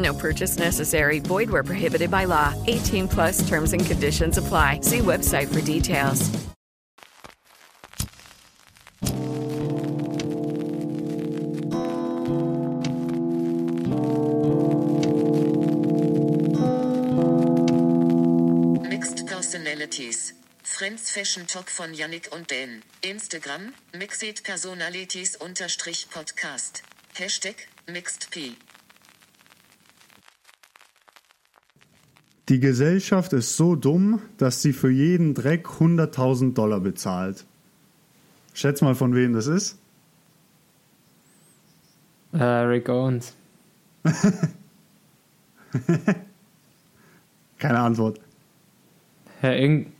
No purchase necessary. Void where prohibited by law. 18 plus terms and conditions apply. See website for details. Mixed Personalities. Friends Fashion Talk von Yannick und Dan. Instagram, Mixed Personalities unterstrich Podcast. Hashtag, Die Gesellschaft ist so dumm, dass sie für jeden Dreck 100.000 Dollar bezahlt. Schätz mal, von wem das ist. Äh, Rick Owens. Keine Antwort. Ja, irgend...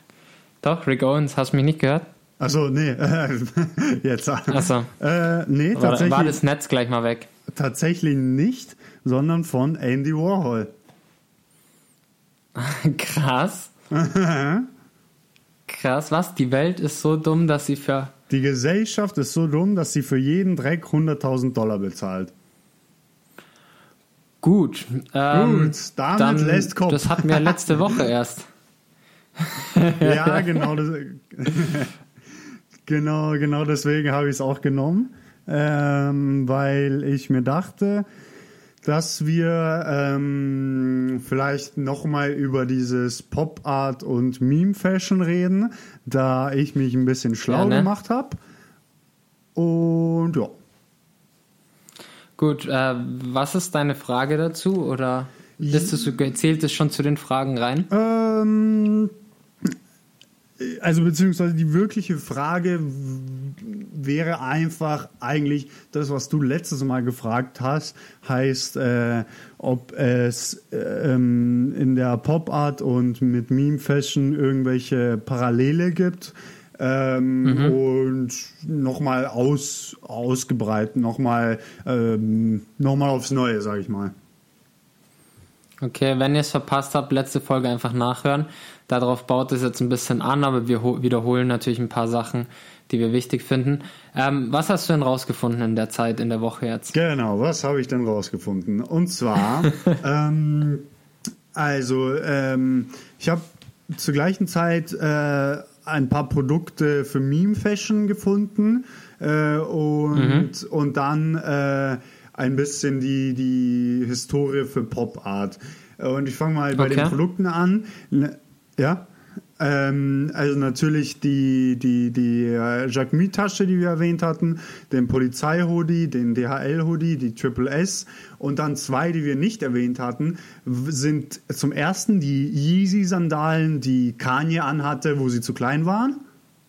Doch, Rick Owens, hast du mich nicht gehört? Achso, nee, jetzt. Achso. Äh, nee, tatsächlich, war das Netz gleich mal weg? tatsächlich nicht, sondern von Andy Warhol. Krass. Krass, was? Die Welt ist so dumm, dass sie für. Die Gesellschaft ist so dumm, dass sie für jeden Dreck 100.000 Dollar bezahlt. Gut. Ähm, Gut, damit dann, lässt Kopf. Das hatten wir letzte Woche erst. Ja, genau. Das, genau, genau deswegen habe ich es auch genommen, ähm, weil ich mir dachte, dass wir ähm, vielleicht nochmal über dieses Pop Art und Meme Fashion reden, da ich mich ein bisschen schlau Gerne. gemacht habe. Und ja. Gut, äh, was ist deine Frage dazu? Oder ist es, zählt es schon zu den Fragen rein? Ähm, also beziehungsweise die wirkliche Frage wäre einfach eigentlich das, was du letztes Mal gefragt hast, heißt, äh, ob es äh, ähm, in der Pop Art und mit Meme Fashion irgendwelche Parallele gibt. Ähm, Und nochmal aus, ausgebreitet, nochmal ähm, noch mal aufs Neue, sag ich mal. Okay, wenn ihr es verpasst habt, letzte Folge einfach nachhören. Darauf baut es jetzt ein bisschen an, aber wir ho- wiederholen natürlich ein paar Sachen, die wir wichtig finden. Ähm, was hast du denn rausgefunden in der Zeit, in der Woche jetzt? Genau, was habe ich denn rausgefunden? Und zwar, ähm, also, ähm, ich habe zur gleichen Zeit äh, ein paar Produkte für Meme Fashion gefunden äh, und, und dann äh, ein bisschen die, die Historie für Pop Art. Und ich fange mal bei Okay. den Produkten an. Ja. Ähm, also natürlich die, die, die äh, Jacquemus-Tasche, die wir erwähnt hatten, den Polizei-Hoodie, den DHL-Hoodie, die Triple S und dann zwei, die wir nicht erwähnt hatten, sind zum ersten die Yeezy-Sandalen, die Kanye anhatte, wo sie zu klein waren.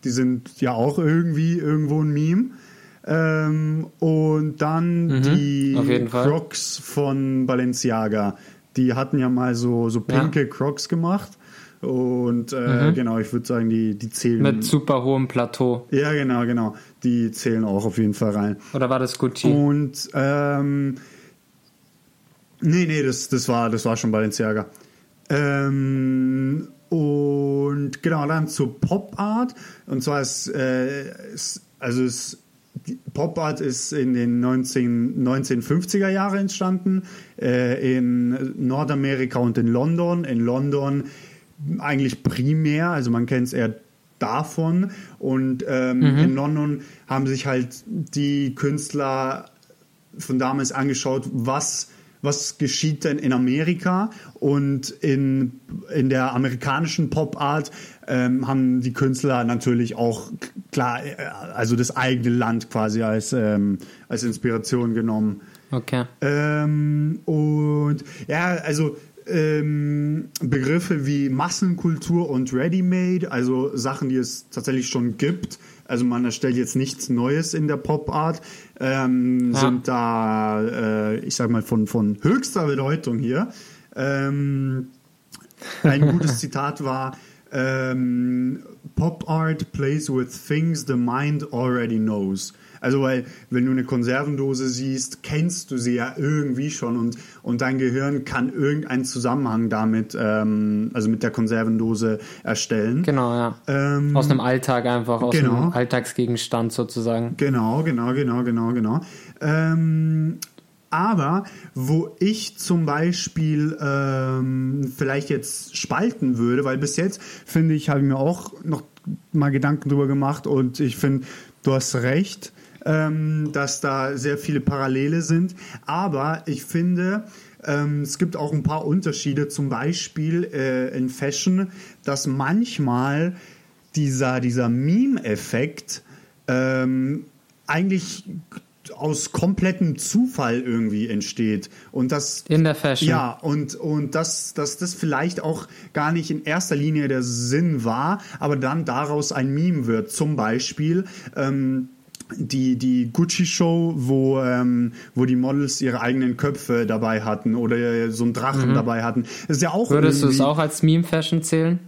Die sind ja auch irgendwie irgendwo ein Meme. Ähm, und dann die Mhm, Fall. Crocs von Balenciaga. Die hatten ja mal so, so Ja. pinke Crocs gemacht. Und äh, genau, ich würde sagen, die, die zählen. Mhm. Mit super hohem Plateau. ja, genau, genau. Die zählen auch auf jeden Fall rein. Oder war das Gucci? Und ähm, nee, nee, das, das war das war schon Balenciaga. Ähm, und genau, dann zur Pop Art. Und zwar ist, äh, ist also es, Pop Art ist in den 19, 1950er Jahren entstanden, äh, in Nordamerika und in London. In London eigentlich primär, also man kennt es eher davon. Und ähm, mhm. in London haben sich halt die Künstler von damals angeschaut, was was geschieht denn in Amerika und in, in der amerikanischen Pop Art ähm, haben die Künstler natürlich auch klar, äh, also das eigene Land quasi als, ähm, als Inspiration genommen. Okay. Ähm, und ja, also ähm, Begriffe wie Massenkultur und Ready-Made, also Sachen, die es tatsächlich schon gibt. Also man erstellt jetzt nichts Neues in der Pop-Art, ähm, ja. sind da, äh, ich sag mal, von, von höchster Bedeutung hier. Ähm, ein gutes Zitat war, ähm, Pop Art plays with things the mind already knows. Also, weil, wenn du eine Konservendose siehst, kennst du sie ja irgendwie schon und, und dein Gehirn kann irgendeinen Zusammenhang damit, ähm, also mit der Konservendose erstellen. Genau, ja. Ähm, aus einem Alltag einfach, aus genau. einem Alltagsgegenstand sozusagen. Genau, genau, genau, genau, genau. Ähm, aber wo ich zum Beispiel ähm, vielleicht jetzt spalten würde, weil bis jetzt finde ich, habe ich mir auch noch mal Gedanken drüber gemacht und ich finde, du hast recht ähm, dass da sehr viele Parallele sind. Aber ich finde, ähm, es gibt auch ein paar Unterschiede. Zum Beispiel äh, in Fashion, dass manchmal dieser, dieser Meme-Effekt ähm, eigentlich aus komplettem Zufall irgendwie entsteht und das in der Fashion ja und und dass dass das vielleicht auch gar nicht in erster Linie der Sinn war, aber dann daraus ein Meme wird. Zum Beispiel ähm, die, die Gucci-Show, wo, ähm, wo die Models ihre eigenen Köpfe dabei hatten oder so einen Drachen mhm. dabei hatten. Das ist ja auch Würdest du es auch als Meme-Fashion zählen?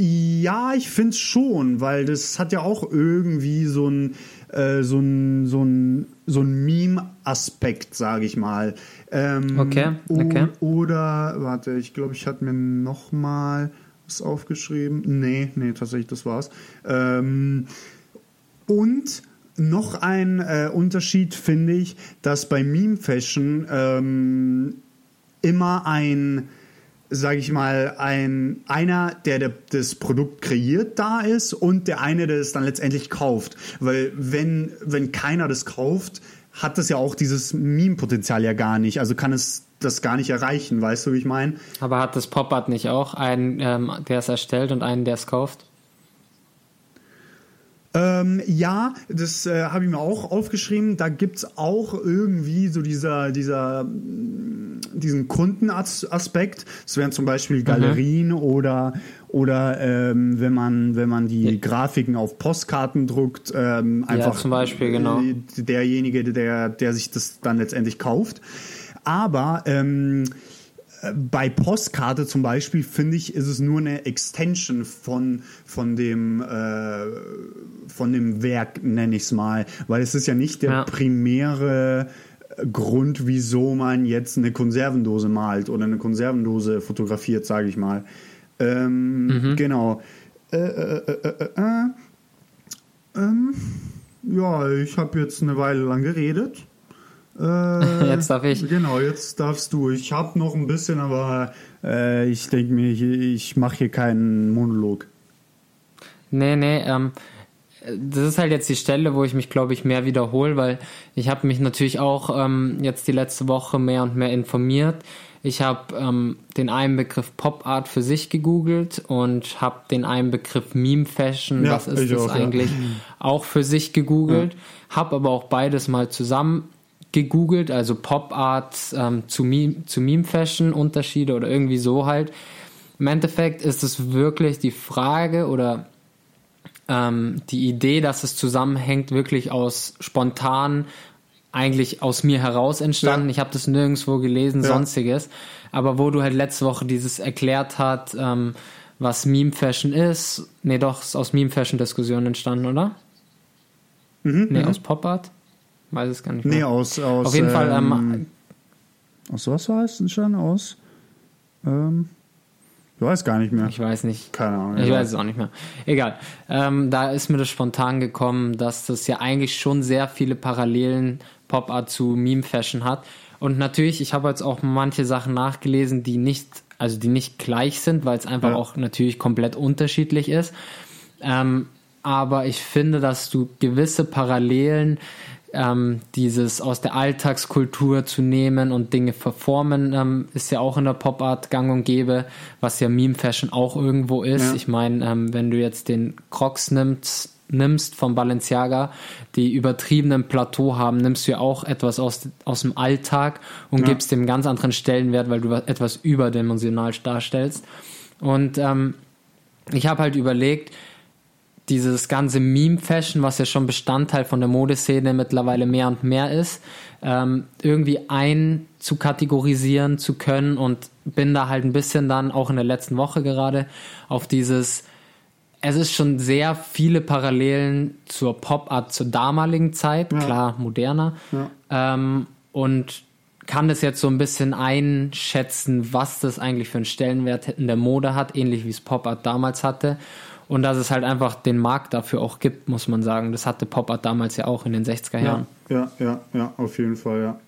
Ja, ich finde es schon, weil das hat ja auch irgendwie so ein, äh, so ein, so ein, so ein Meme-Aspekt, sage ich mal. Ähm, okay, okay. Oder, warte, ich glaube, ich hatte mir noch mal was aufgeschrieben. Nee, nee, tatsächlich, das war's. Ähm, und noch ein äh, Unterschied finde ich, dass bei Meme Fashion ähm, immer ein, sage ich mal, ein einer, der, der das Produkt kreiert, da ist und der eine, der es dann letztendlich kauft. Weil wenn wenn keiner das kauft, hat das ja auch dieses Meme-Potenzial ja gar nicht. Also kann es das gar nicht erreichen, weißt du, wie ich meine? Aber hat das Pop-Art nicht auch einen, ähm, der es erstellt und einen, der es kauft? Ähm, ja, das äh, habe ich mir auch aufgeschrieben. Da gibt es auch irgendwie so dieser, dieser, diesen Kundenaspekt. Es wären zum Beispiel Galerien mhm. oder, oder ähm, wenn man, wenn man die ja. Grafiken auf Postkarten druckt, ähm, einfach ja, zum Beispiel, genau. derjenige, der, der sich das dann letztendlich kauft. Aber ähm, bei Postkarte zum Beispiel finde ich, ist es nur eine Extension von, von, dem, äh, von dem Werk, nenne ich es mal. Weil es ist ja nicht der ja. primäre Grund, wieso man jetzt eine Konservendose malt oder eine Konservendose fotografiert, sage ich mal. Ähm, mhm. Genau. Äh, äh, äh, äh, äh ähm, ja, ich habe jetzt eine Weile lang geredet. Äh, jetzt darf ich. Genau, jetzt darfst du. Ich habe noch ein bisschen, aber äh, ich denke mir, ich, ich mache hier keinen Monolog. Nee, nee, ähm, das ist halt jetzt die Stelle, wo ich mich, glaube ich, mehr wiederhole, weil ich habe mich natürlich auch ähm, jetzt die letzte Woche mehr und mehr informiert. Ich habe ähm, den einen Begriff Pop Art für sich gegoogelt und habe den einen Begriff Meme Fashion, ja, was ist das auch, eigentlich, ja. auch für sich gegoogelt. Ja. Habe aber auch beides mal zusammen gegoogelt, also Pop Art ähm, zu, Meme, zu Meme Fashion Unterschiede oder irgendwie so halt. Im Endeffekt ist es wirklich die Frage oder ähm, die Idee, dass es zusammenhängt, wirklich aus spontan eigentlich aus mir heraus entstanden. Ja. Ich habe das nirgendwo gelesen, ja. sonstiges. Aber wo du halt letzte Woche dieses erklärt hat, ähm, was Meme Fashion ist. Nee, doch, ist aus Meme Fashion Diskussionen entstanden, oder? Mhm, nee, mhm. aus Pop Art. Weiß es gar nicht mehr. Nee, aus, aus. Auf jeden ähm, Fall. Ähm, aus was war es denn schon? Aus. Ähm, Ich weiß gar nicht mehr. Ich weiß nicht. Keine Ahnung. Ich egal. weiß es auch nicht mehr. Egal. Ähm, da ist mir das spontan gekommen, dass das ja eigentlich schon sehr viele Parallelen Pop Art zu Meme Fashion hat. Und natürlich, ich habe jetzt auch manche Sachen nachgelesen, die nicht, also die nicht gleich sind, weil es einfach Ja. auch natürlich komplett unterschiedlich ist. Ähm, aber ich finde, dass du gewisse Parallelen, ähm, dieses aus der Alltagskultur zu nehmen und Dinge verformen, ähm, ist ja auch in der Pop-Art gang und gäbe, was ja Meme-Fashion auch irgendwo ist. Ja. Ich meine, ähm, wenn du jetzt den Crocs nimmst, nimmst von Balenciaga, die übertriebenen Plateau haben, nimmst du ja auch etwas aus, aus dem Alltag und Ja. gibst dem ganz anderen Stellenwert, weil du etwas überdimensional darstellst. Und ähm, ich habe halt überlegt, dieses ganze Meme-Fashion, was ja schon Bestandteil von der Modeszene mittlerweile mehr und mehr ist, ähm, irgendwie einzukategorisieren zu können und bin da halt ein bisschen dann auch in der letzten Woche gerade auf dieses, es ist schon sehr viele Parallelen zur Pop-Art zur damaligen Zeit, Ja. klar moderner, Ja. ähm, und kann das jetzt so ein bisschen einschätzen, was das eigentlich für einen Stellenwert in der Mode hat, ähnlich wie es Pop Art damals hatte. Und dass es halt einfach den Markt dafür auch gibt, muss man sagen. Das hatte Pop Art damals ja auch in den 60er Jahren. Ja, ja, ja, ja, auf jeden Fall, ja.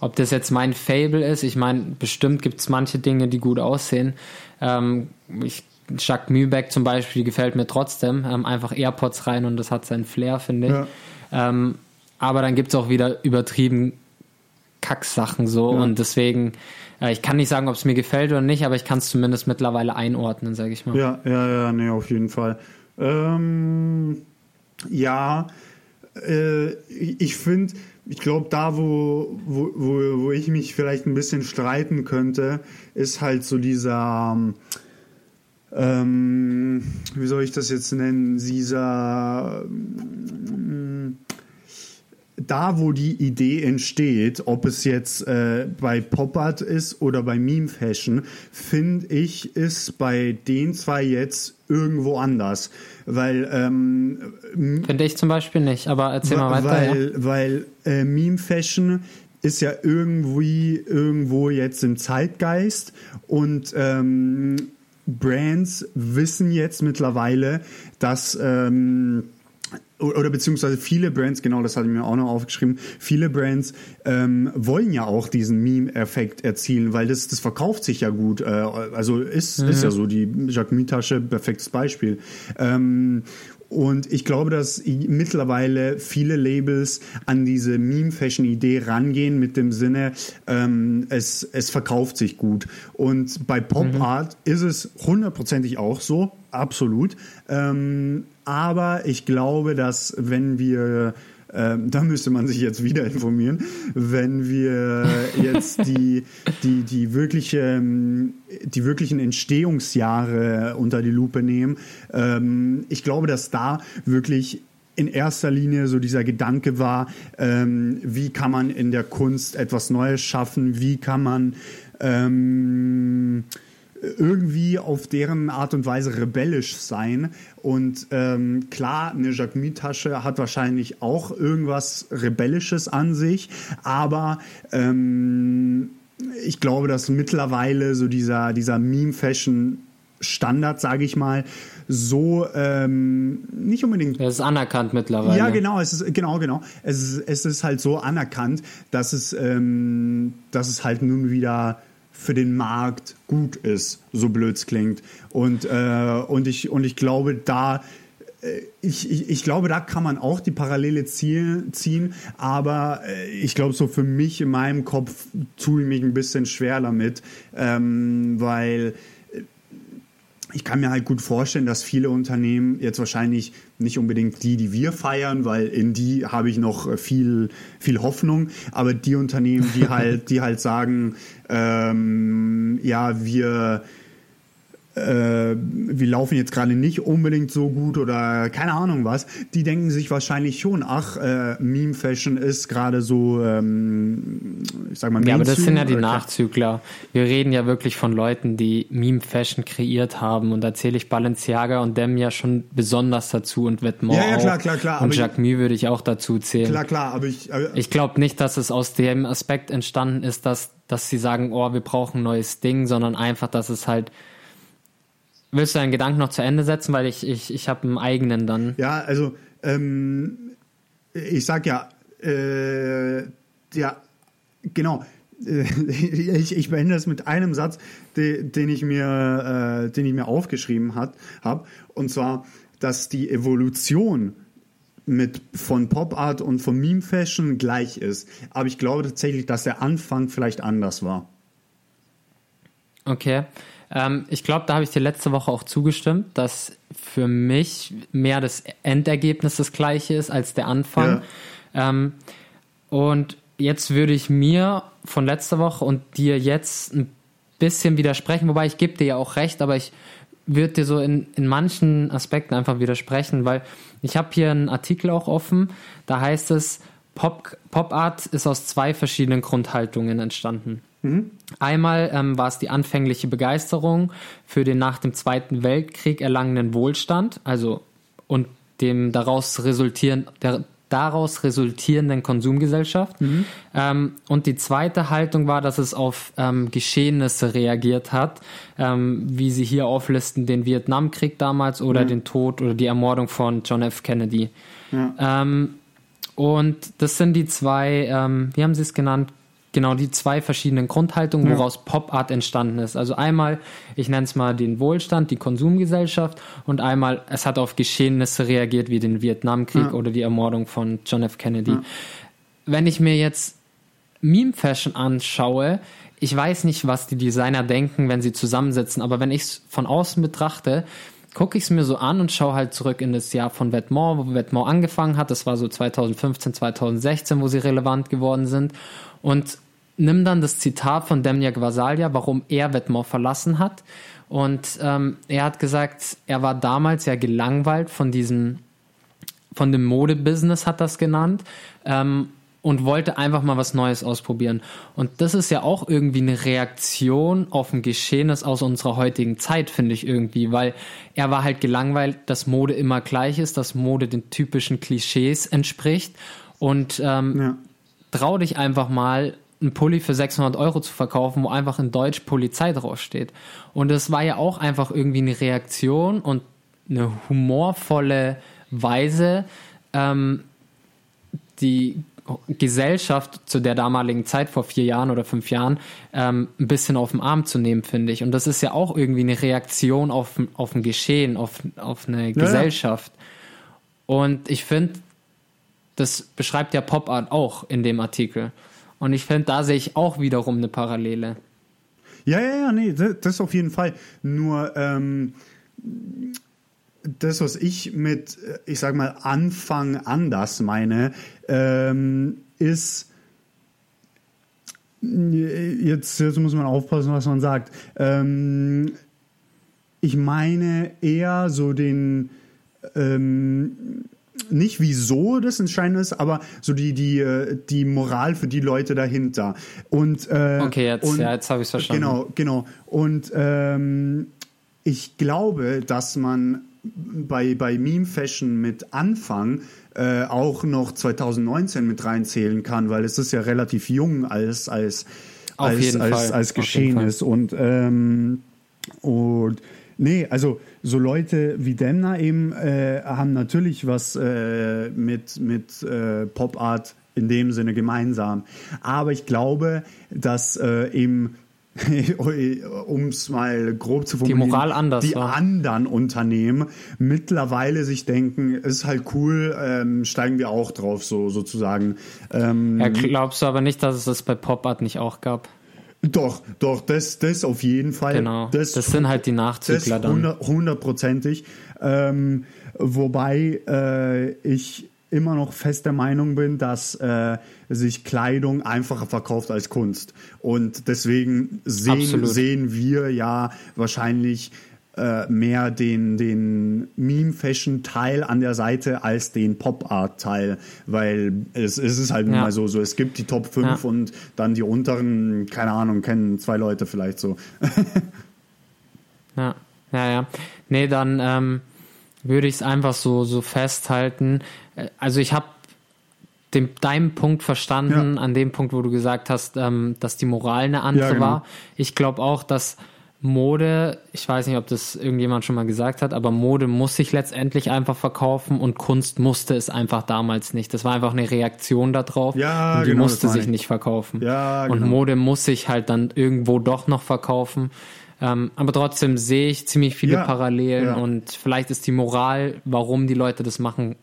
Ob das jetzt mein Fable ist, ich meine, bestimmt gibt es manche Dinge, die gut aussehen. Ähm, ich, Jacques Mübeck zum Beispiel gefällt mir trotzdem. Ähm, einfach AirPods rein und das hat seinen Flair, finde ich. Ja. Ähm, aber dann gibt es auch wieder übertrieben Kacksachen so Ja. und deswegen, ich kann nicht sagen, ob es mir gefällt oder nicht, aber ich kann es zumindest mittlerweile einordnen, sage ich mal. Ja, ja, ja, nee, auf jeden Fall. Ähm, ja, äh, ich finde, ich glaube, da, wo, wo, wo, wo ich mich vielleicht ein bisschen streiten könnte, ist halt so dieser, ähm, wie soll ich das jetzt nennen, dieser, ähm, da, wo die Idee entsteht, ob es jetzt äh, bei Pop-Art ist oder bei Meme Fashion, finde ich, ist bei den zwei jetzt irgendwo anders. Weil, ähm, Finde ich zum Beispiel nicht, aber erzähl mal weiter. ja. weil, weil äh, Meme Fashion ist ja irgendwie irgendwo jetzt im Zeitgeist und ähm, Brands wissen jetzt mittlerweile, dass ähm, oder beziehungsweise viele Brands, genau das hatte ich mir auch noch aufgeschrieben, viele Brands ähm, wollen ja auch diesen Meme-Effekt erzielen, weil das, das verkauft sich ja gut. Äh, also ist, ist ja so, die Jacquemus-Tasche, perfektes Beispiel. Ähm, und ich glaube, dass mittlerweile viele Labels an diese Meme-Fashion-Idee rangehen mit dem Sinne, ähm, es, es verkauft sich gut. Und bei Pop Art ist es hundertprozentig auch so, absolut. Ähm, aber ich glaube, dass wenn wir ähm, da müsste man sich jetzt wieder informieren, wenn wir jetzt die, die, die, wirkliche, ähm, die wirklichen Entstehungsjahre unter die Lupe nehmen. Ähm, ich glaube, dass da wirklich in erster Linie so dieser Gedanke war, ähm, wie kann man in der Kunst etwas Neues schaffen, wie kann man ähm, irgendwie auf deren Art und Weise rebellisch sein. Und ähm, klar, eine Jacquemus-Tasche hat wahrscheinlich auch irgendwas Rebellisches an sich, aber ähm, ich glaube, dass mittlerweile so dieser, dieser Meme-Fashion Standard, sage ich mal, so ähm, nicht unbedingt Das ist anerkannt mittlerweile. ja, genau, es ist genau, genau. Es ist, es ist halt so anerkannt, dass es, ähm, dass es halt nun wieder für den Markt gut ist, so blöd es klingt. Und, äh, und, ich, und ich glaube, da äh, ich, ich, ich glaube, da kann man auch die Parallele ziehen, aber äh, ich glaube, so für mich in meinem Kopf tue ich mich ein bisschen schwer damit, ähm, weil ich kann mir halt gut vorstellen, dass viele Unternehmen jetzt wahrscheinlich nicht unbedingt die, die wir feiern, weil in die habe ich noch äh, viel, viel Hoffnung, aber die Unternehmen, die halt, die halt sagen, ähm, ja, wir, äh, wir laufen jetzt gerade nicht unbedingt so gut oder keine Ahnung was, die denken sich wahrscheinlich schon, ach, äh, Meme Fashion ist gerade so, ähm, ich sag mal, Ja, aber das sind ja die Mainstream Nachzügler. Wir reden ja wirklich von Leuten, die Meme-Fashion kreiert haben. Und da zähle ich Balenciaga und Dem ja schon besonders dazu und Vetements Ja, ja, klar, klar, klar, Und ich- Jacquemus würde ich auch dazu zählen. Klar, klar, aber ich, aber, Ich glaube nicht, dass es aus dem Aspekt entstanden ist, dass, dass sie sagen, oh, wir brauchen ein neues Ding, sondern einfach, dass es halt willst du deinen Gedanken noch zu Ende setzen, weil ich, ich, ich habe einen eigenen dann. Ja, also ähm, ich sag ja, äh, ja, genau. Ich, ich beende das mit einem Satz, den, den ich mir, äh, den ich mir aufgeschrieben habe, und zwar, dass die Evolution mit von Pop Art und von Meme Fashion gleich ist. Aber ich glaube tatsächlich, dass der Anfang vielleicht anders war. Okay. Ähm, ich glaube, da habe ich dir letzte Woche auch zugestimmt, dass für mich mehr das Endergebnis das gleiche ist als der Anfang. Ja. Ähm, und jetzt würde ich mir von letzter Woche und dir jetzt ein bisschen widersprechen, wobei ich gebe dir ja auch recht, aber ich würde dir so in, in manchen Aspekten einfach widersprechen, weil ich habe hier einen Artikel auch offen, da heißt es, Pop, Pop Art ist aus zwei verschiedenen Grundhaltungen entstanden. Mhm. Einmal ähm, war es die anfängliche Begeisterung für den nach dem Zweiten Weltkrieg erlangenen Wohlstand, also und dem daraus resultieren, der, daraus resultierenden Konsumgesellschaft. Mhm. Ähm, und die zweite Haltung war, dass es auf ähm, Geschehnisse reagiert hat, ähm, wie sie hier auflisten, den Vietnamkrieg damals oder mhm. den Tod oder die Ermordung von John F. Kennedy. Ja. Ähm, und das sind die zwei, ähm, wie haben sie es genannt, genau die zwei verschiedenen Grundhaltungen, woraus ja. Pop Art entstanden ist. Also einmal, ich nenne es mal den Wohlstand, die Konsumgesellschaft und einmal, es hat auf Geschehnisse reagiert wie den Vietnamkrieg ja. oder die Ermordung von John F. Kennedy. Ja. Wenn ich mir jetzt Meme Fashion anschaue, ich weiß nicht, was die Designer denken, wenn sie zusammensitzen, aber wenn ich es von außen betrachte, gucke ich es mir so an und schaue halt zurück in das Jahr von Vetements, wo Vetements angefangen hat. Das war so 2015, 2016, wo sie relevant geworden sind. Und nimm dann das Zitat von Demnia Gvasalia, warum er Vetements verlassen hat. Und ähm, er hat gesagt, er war damals ja gelangweilt von diesem, von dem Modebusiness, hat das genannt, ähm, und wollte einfach mal was Neues ausprobieren. Und das ist ja auch irgendwie eine Reaktion auf ein Geschehnis aus unserer heutigen Zeit, finde ich irgendwie, weil er war halt gelangweilt, dass Mode immer gleich ist, dass Mode den typischen Klischees entspricht. Und ähm, ja. trau dich einfach mal einen Pulli für 600 Euro zu verkaufen, wo einfach in Deutsch Polizei draufsteht. Und es war ja auch einfach irgendwie eine Reaktion und eine humorvolle Weise, ähm, die Gesellschaft zu der damaligen Zeit vor vier Jahren oder fünf Jahren ähm, ein bisschen auf den Arm zu nehmen, finde ich. Und das ist ja auch irgendwie eine Reaktion auf, auf ein Geschehen, auf, auf eine ja, Gesellschaft. Und ich finde, das beschreibt ja Pop Art auch in dem Artikel. Und ich finde, da sehe ich auch wiederum eine Parallele. Ja, ja, ja, nee, das, das auf jeden Fall. Nur ähm, das, was ich mit, ich sag mal, Anfang anders meine, ähm, ist jetzt, jetzt muss man aufpassen, was man sagt. Ähm, ich meine eher so den ähm, nicht wieso das entscheidend ist, aber so die, die, äh, die Moral für die Leute dahinter. Und, äh, okay, jetzt, und, ja, jetzt habe ich es verstanden. Genau, genau. Und ähm, ich glaube, dass man bei, bei Meme Fashion mit Anfang äh, auch noch 2019 mit reinzählen kann, weil es ist ja relativ jung als, als, als, als, als Geschehen ist. Und, ähm, und nee, also so Leute wie Demna eben äh, haben natürlich was äh, mit, mit äh, Pop Art in dem Sinne gemeinsam. Aber ich glaube, dass eben um es mal grob zu formulieren, die Moral anders die war. anderen Unternehmen mittlerweile sich denken, ist halt cool, ähm, steigen wir auch drauf, so sozusagen. Ähm, ja, glaubst du aber nicht, dass es das bei Pop Art nicht auch gab? Doch, doch, das, das auf jeden Fall. Genau. Das, das sind halt die Nachzügler dann. Hundertprozentig. Ähm, wobei äh, ich immer noch fest der Meinung bin, dass äh, sich Kleidung einfacher verkauft als Kunst. Und deswegen sehen, sehen wir ja wahrscheinlich äh, mehr den, den Meme-Fashion-Teil an der Seite als den Pop-Art-Teil, weil es, es ist halt ja. mal so, so, es gibt die Top 5 ja. und dann die unteren, keine Ahnung, kennen zwei Leute vielleicht so. ja, ja, ja. Nee, dann ähm, würde ich es einfach so, so festhalten. Äh, also ich habe dem, deinem Punkt verstanden, ja. an dem Punkt, wo du gesagt hast, ähm, dass die Moral eine andere ja, genau. war. Ich glaube auch, dass Mode, ich weiß nicht, ob das irgendjemand schon mal gesagt hat, aber Mode muss sich letztendlich einfach verkaufen und Kunst musste es einfach damals nicht. Das war einfach eine Reaktion darauf Ja, und die genau, musste sich ich. nicht verkaufen. Ja, und genau. Mode muss sich halt dann irgendwo doch noch verkaufen. Ähm, aber trotzdem sehe ich ziemlich viele Ja, Parallelen ja. und vielleicht ist die Moral, warum die Leute das machen,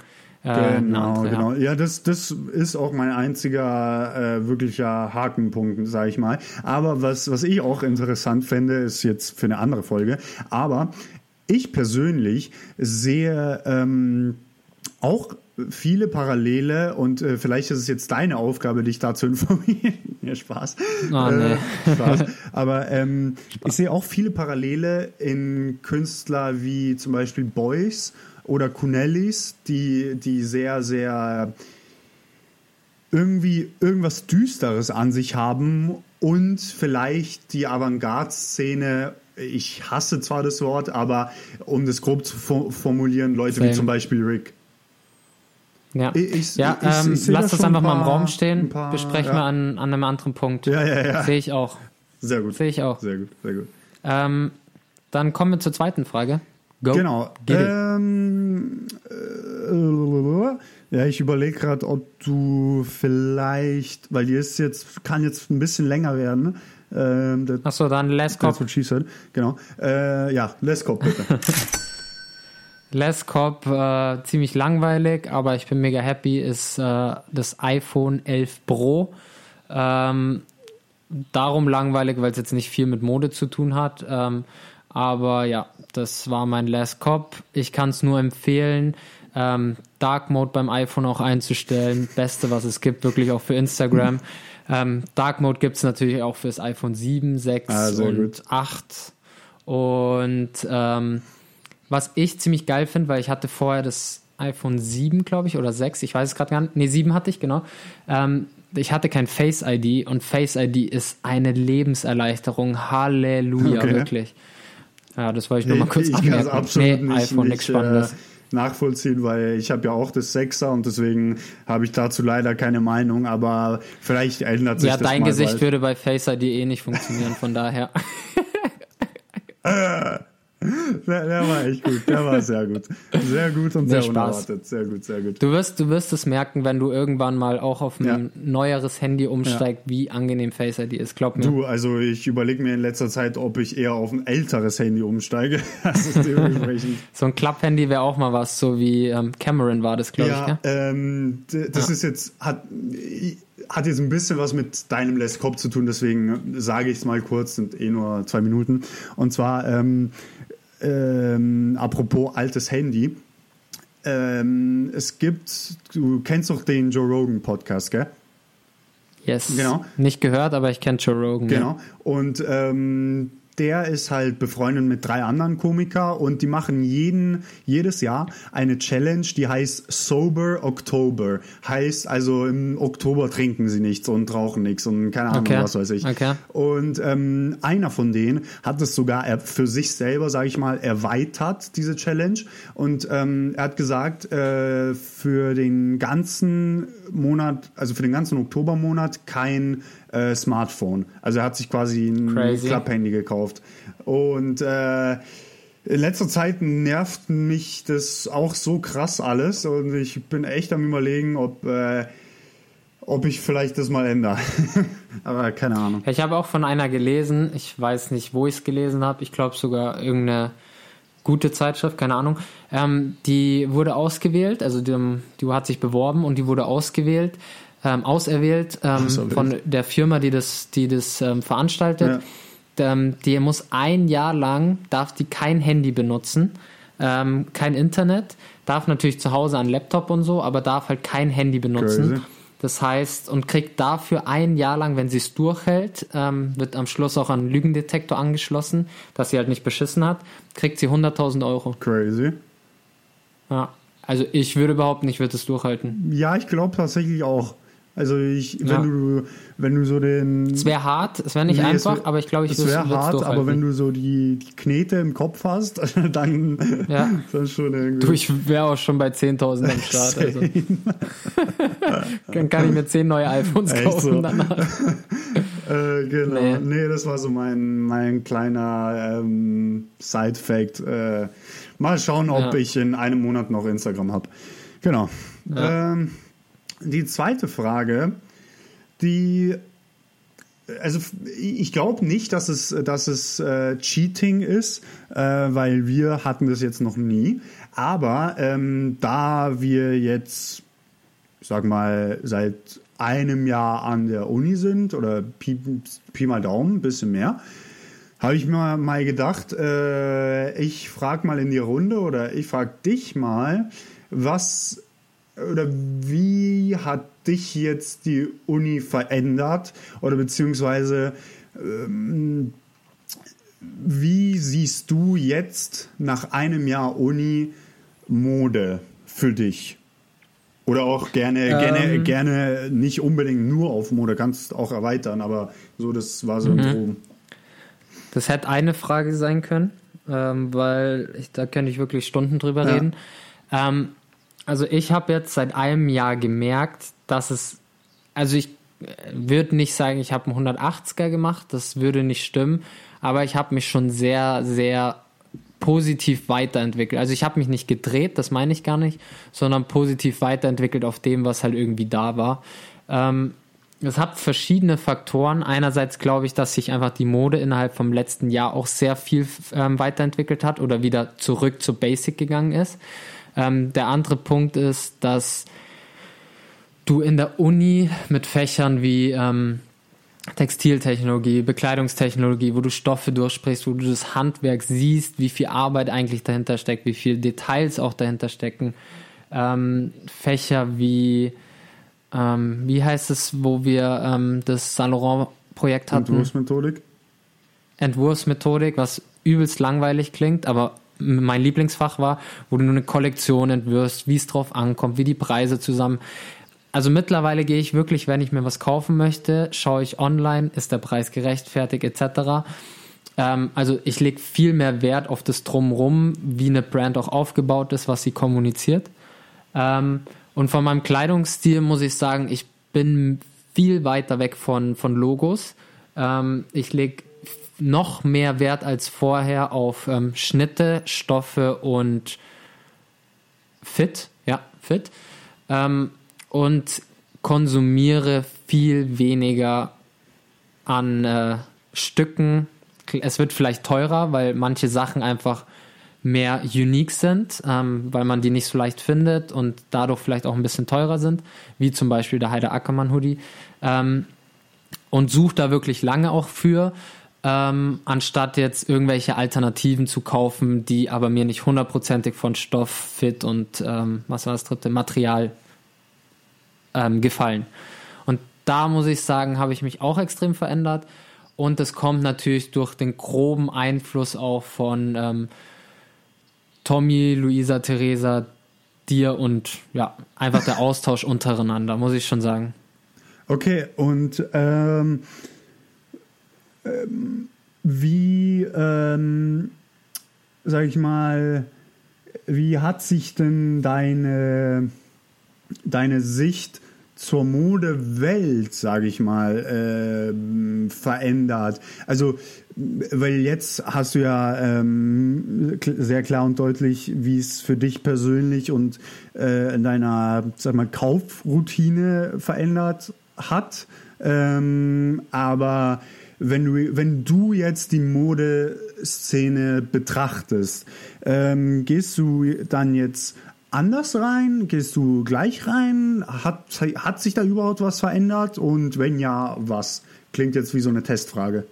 äh, Genau, andere, ja. genau. Ja, das, das ist auch mein einziger äh, wirklicher Hakenpunkt, sage ich mal. Aber was, was ich auch interessant fände, ist jetzt für eine andere Folge. Aber ich persönlich sehe ähm, auch viele Parallele und äh, vielleicht ist es jetzt deine Aufgabe, dich da zu informieren. ja, Spaß. Ah, nee. Äh, Spaß. Aber ähm, ich sehe auch viele Parallele in Künstler wie zum Beispiel Boys oder Kunellis, die, die sehr, sehr irgendwie irgendwas Düsteres an sich haben und vielleicht die Avantgarde-Szene, ich hasse zwar das Wort, aber um das grob zu fo- formulieren, Leute wie Same. zum Beispiel Rick. Ja, Ich- ja ich- ähm, ich lass da das schon einfach ein mal im paar- Raum stehen. paar- Besprechen ja. wir an, an einem anderen Punkt. Ja, ja, ja. Sehe ich auch. Sehr gut. Sehe ich auch. Sehr gut, sehr gut. Ähm, dann kommen wir zur zweiten Frage. Go. Genau. Ähm, äh, ja, ich überlege gerade, ob du vielleicht, weil die ist jetzt, kann jetzt ein bisschen länger werden. ne? Ähm, Achso, dann Les that's Cop. what she said. Genau. Äh, ja, Les Cop, bitte. Les Cop, äh, ziemlich langweilig, aber ich bin mega happy, ist äh, das iPhone 11 Pro. Ähm, darum langweilig, weil es jetzt nicht viel mit Mode zu tun hat. Ähm, aber ja, das war mein Les Cop. Ich kann es nur empfehlen, ähm, Dark Mode beim iPhone auch einzustellen. Beste, was es gibt, wirklich auch für Instagram. Ähm, Dark Mode gibt es natürlich auch fürs iPhone 7, 6 Ah, und gut. 8. Und ähm, was ich ziemlich geil finde, weil ich hatte vorher das iPhone 7, glaube ich, oder 6, ich weiß es gerade gar nicht. Nee, 7 hatte ich, genau. Ähm, ich hatte kein Face ID und Face ID ist eine Lebenserleichterung. Halleluja, Okay. wirklich. Ja, das wollte ich nur mal kurz ich kann es absolut nee, nicht, iPhone, nichts nicht äh, nachvollziehen, weil ich habe ja auch das Sechser und deswegen habe ich dazu leider keine Meinung, aber vielleicht ändert sich Ja, das dein mal Gesicht bald. würde bei Face ID eh nicht funktionieren, von daher. Der, der war echt gut, der war sehr gut. Sehr gut und Sehr sehr, unerwartet. Sehr gut, sehr gut. Du wirst, du wirst es merken, wenn du irgendwann mal auch auf ein Ja. neueres Handy umsteigst, wie angenehm Face ID ist. Glaub mir. Du, also ich überlege mir in letzter Zeit, ob ich eher auf ein älteres Handy umsteige. So ein Klapphandy wäre auch mal was, so wie ähm, Cameron war das, glaube ich. ja, Gell? ähm, das ist jetzt, hat, hat jetzt ein bisschen was mit deinem Les Cop zu tun, deswegen sage ich es mal kurz, sind eh nur zwei Minuten. Und zwar, ähm, ähm, apropos altes Handy. Ähm, es gibt, du kennst doch den Joe Rogan Podcast, gell? Yes. Genau. Nicht gehört, aber ich kenne Joe Rogan. Ja. Genau. Und ähm, der ist halt befreundet mit drei anderen Komiker und die machen jeden, jedes Jahr eine Challenge, die heißt Sober October. Heißt also im Oktober trinken sie nichts und rauchen nichts und keine Ahnung, Okay. was weiß ich. Okay. Und ähm, einer von denen hat es sogar für sich selber, sage ich mal, erweitert, diese Challenge. Und ähm, er hat gesagt, äh, für den ganzen Monat, also für den ganzen Oktobermonat kein äh, Smartphone. Also er hat sich quasi ein. Klapphandy gekauft. Und äh, in letzter Zeit nervt mich das auch so krass alles und ich bin echt am überlegen, ob, äh, ob ich vielleicht das mal ändere. Aber keine Ahnung. Ich habe auch von einer gelesen, ich weiß nicht, wo ich es gelesen habe, ich glaube sogar irgendeine gute Zeitschrift, keine Ahnung. Ähm, die wurde ausgewählt, also die, die hat sich beworben und die wurde ausgewählt, ähm, auserwählt ähm, Auserwählt. von der Firma, die das, die das ähm, veranstaltet. Ähm, die muss ein Jahr lang, darf die kein Handy benutzen, ähm, kein Internet, darf natürlich zu Hause einen Laptop und so, aber darf halt kein Handy benutzen. Crazy. Das heißt, und kriegt dafür ein Jahr lang, wenn sie es durchhält, ähm, wird am Schluss auch ein Lügendetektor angeschlossen, dass sie halt nicht beschissen hat, kriegt sie 100.000 Euro. Crazy. Ja. Also ich würde behaupten, ich würde es durchhalten. Ja, ich glaube tatsächlich auch. Also ich, wenn Ja. du, wenn du so den. Es wäre hart, es wäre nicht Nee, einfach, wär- aber ich glaube, ich es würde es wäre hart, aber wenn du so die, die Knete im Kopf hast, dann, Ja. dann schon irgendwie. Du, ich wäre auch schon bei 10.000 am Start. Also. Dann kann ich mir 10 neue iPhones Echt kaufen so. danach. Äh, genau. Nee. Nee. das war so mein, mein kleiner ähm, Side-Fact. Äh, mal schauen, ob Ja. ich in einem Monat noch Instagram habe. Genau. Ähm, die zweite Frage, die also ich glaube nicht, dass es, dass es äh, Cheating ist, äh, weil wir hatten das jetzt noch nie. Aber ähm, da wir jetzt, ich sag mal, seit einem Jahr an der Uni sind oder Pi, Pi mal Daumen, ein bisschen mehr, habe ich mir mal gedacht, äh, ich frage mal in die Runde oder ich frage dich mal, was oder wie hat dich jetzt die Uni verändert oder beziehungsweise ähm, wie siehst du jetzt nach einem Jahr Uni Mode für dich? Oder auch gerne, gerne, Ähm. gerne nicht unbedingt nur auf Mode, kannst auch erweitern, aber so, das war so Mhm. ein Groben. Das hätte eine Frage sein können, ähm, weil ich, da könnte ich wirklich Stunden drüber Ja. reden. Ähm, also ich habe jetzt seit einem Jahr gemerkt, dass es, also ich würde nicht sagen, ich habe einen 180er gemacht, das würde nicht stimmen, aber ich habe mich schon sehr, sehr positiv weiterentwickelt. Also ich habe mich nicht gedreht, das meine ich gar nicht, sondern positiv weiterentwickelt auf dem, was halt irgendwie da war. Ähm, es hat verschiedene Faktoren. Einerseits glaube ich, dass sich einfach die Mode innerhalb vom letzten Jahr auch sehr viel ähm, weiterentwickelt hat oder wieder zurück zu Basic gegangen ist. Ähm, der andere Punkt ist, dass du in der Uni mit Fächern wie ähm, Textiltechnologie, Bekleidungstechnologie, wo du Stoffe durchsprichst, wo du das Handwerk siehst, wie viel Arbeit eigentlich dahinter steckt, wie viele Details auch dahinter stecken. Ähm, Fächer wie, ähm, wie heißt es, wo wir ähm, das Saint Laurent Projekt hatten? Entwurfsmethodik? Entwurfsmethodik, was übelst langweilig klingt, aber mein Lieblingsfach war, wo du nur eine Kollektion entwirfst, wie es drauf ankommt, wie die Preise zusammen. Also mittlerweile gehe ich wirklich, wenn ich mir was kaufen möchte, schaue ich online, ist der Preis gerechtfertigt etc. Ähm, also ich lege viel mehr Wert auf das Drumrum, wie eine Brand auch aufgebaut ist, was sie kommuniziert. Ähm, und von meinem Kleidungsstil muss ich sagen, ich bin viel weiter weg von, von Logos. Ähm, ich lege noch mehr Wert als vorher auf ähm, Schnitte, Stoffe und Fit. Ja, Fit. Ähm, und konsumiere viel weniger an äh, Stücken. Es wird vielleicht teurer, weil manche Sachen einfach mehr unique sind, ähm, weil man die nicht so leicht findet und dadurch vielleicht auch ein bisschen teurer sind, wie zum Beispiel der Heide Ackermann Hoodie. Ähm, und suche da wirklich lange auch für, ähm, anstatt jetzt irgendwelche Alternativen zu kaufen, die aber mir nicht hundertprozentig von Stoff, Fit und ähm, was war das dritte, Material ähm, gefallen. Und da muss ich sagen, habe ich mich auch extrem verändert. Und es kommt natürlich durch den groben Einfluss auch von ähm, Tommy, Luisa, Theresa, dir und ja, einfach der Austausch untereinander, muss ich schon sagen. Okay, und ähm, ähm, wie, ähm, sag ich mal, wie hat sich denn deine, deine Sicht zur Modewelt, sage ich mal, ähm, verändert? Also, weil jetzt hast du ja ähm, sehr klar und deutlich, wie es für dich persönlich und äh, in deiner, sag mal, Kaufroutine verändert hat. Ähm, aber wenn du, wenn du jetzt die Modeszene betrachtest, ähm, gehst du dann jetzt anders rein? Gehst du gleich rein? Hat, hat sich da überhaupt was verändert? Und wenn ja, was? Klingt jetzt wie so eine Testfrage.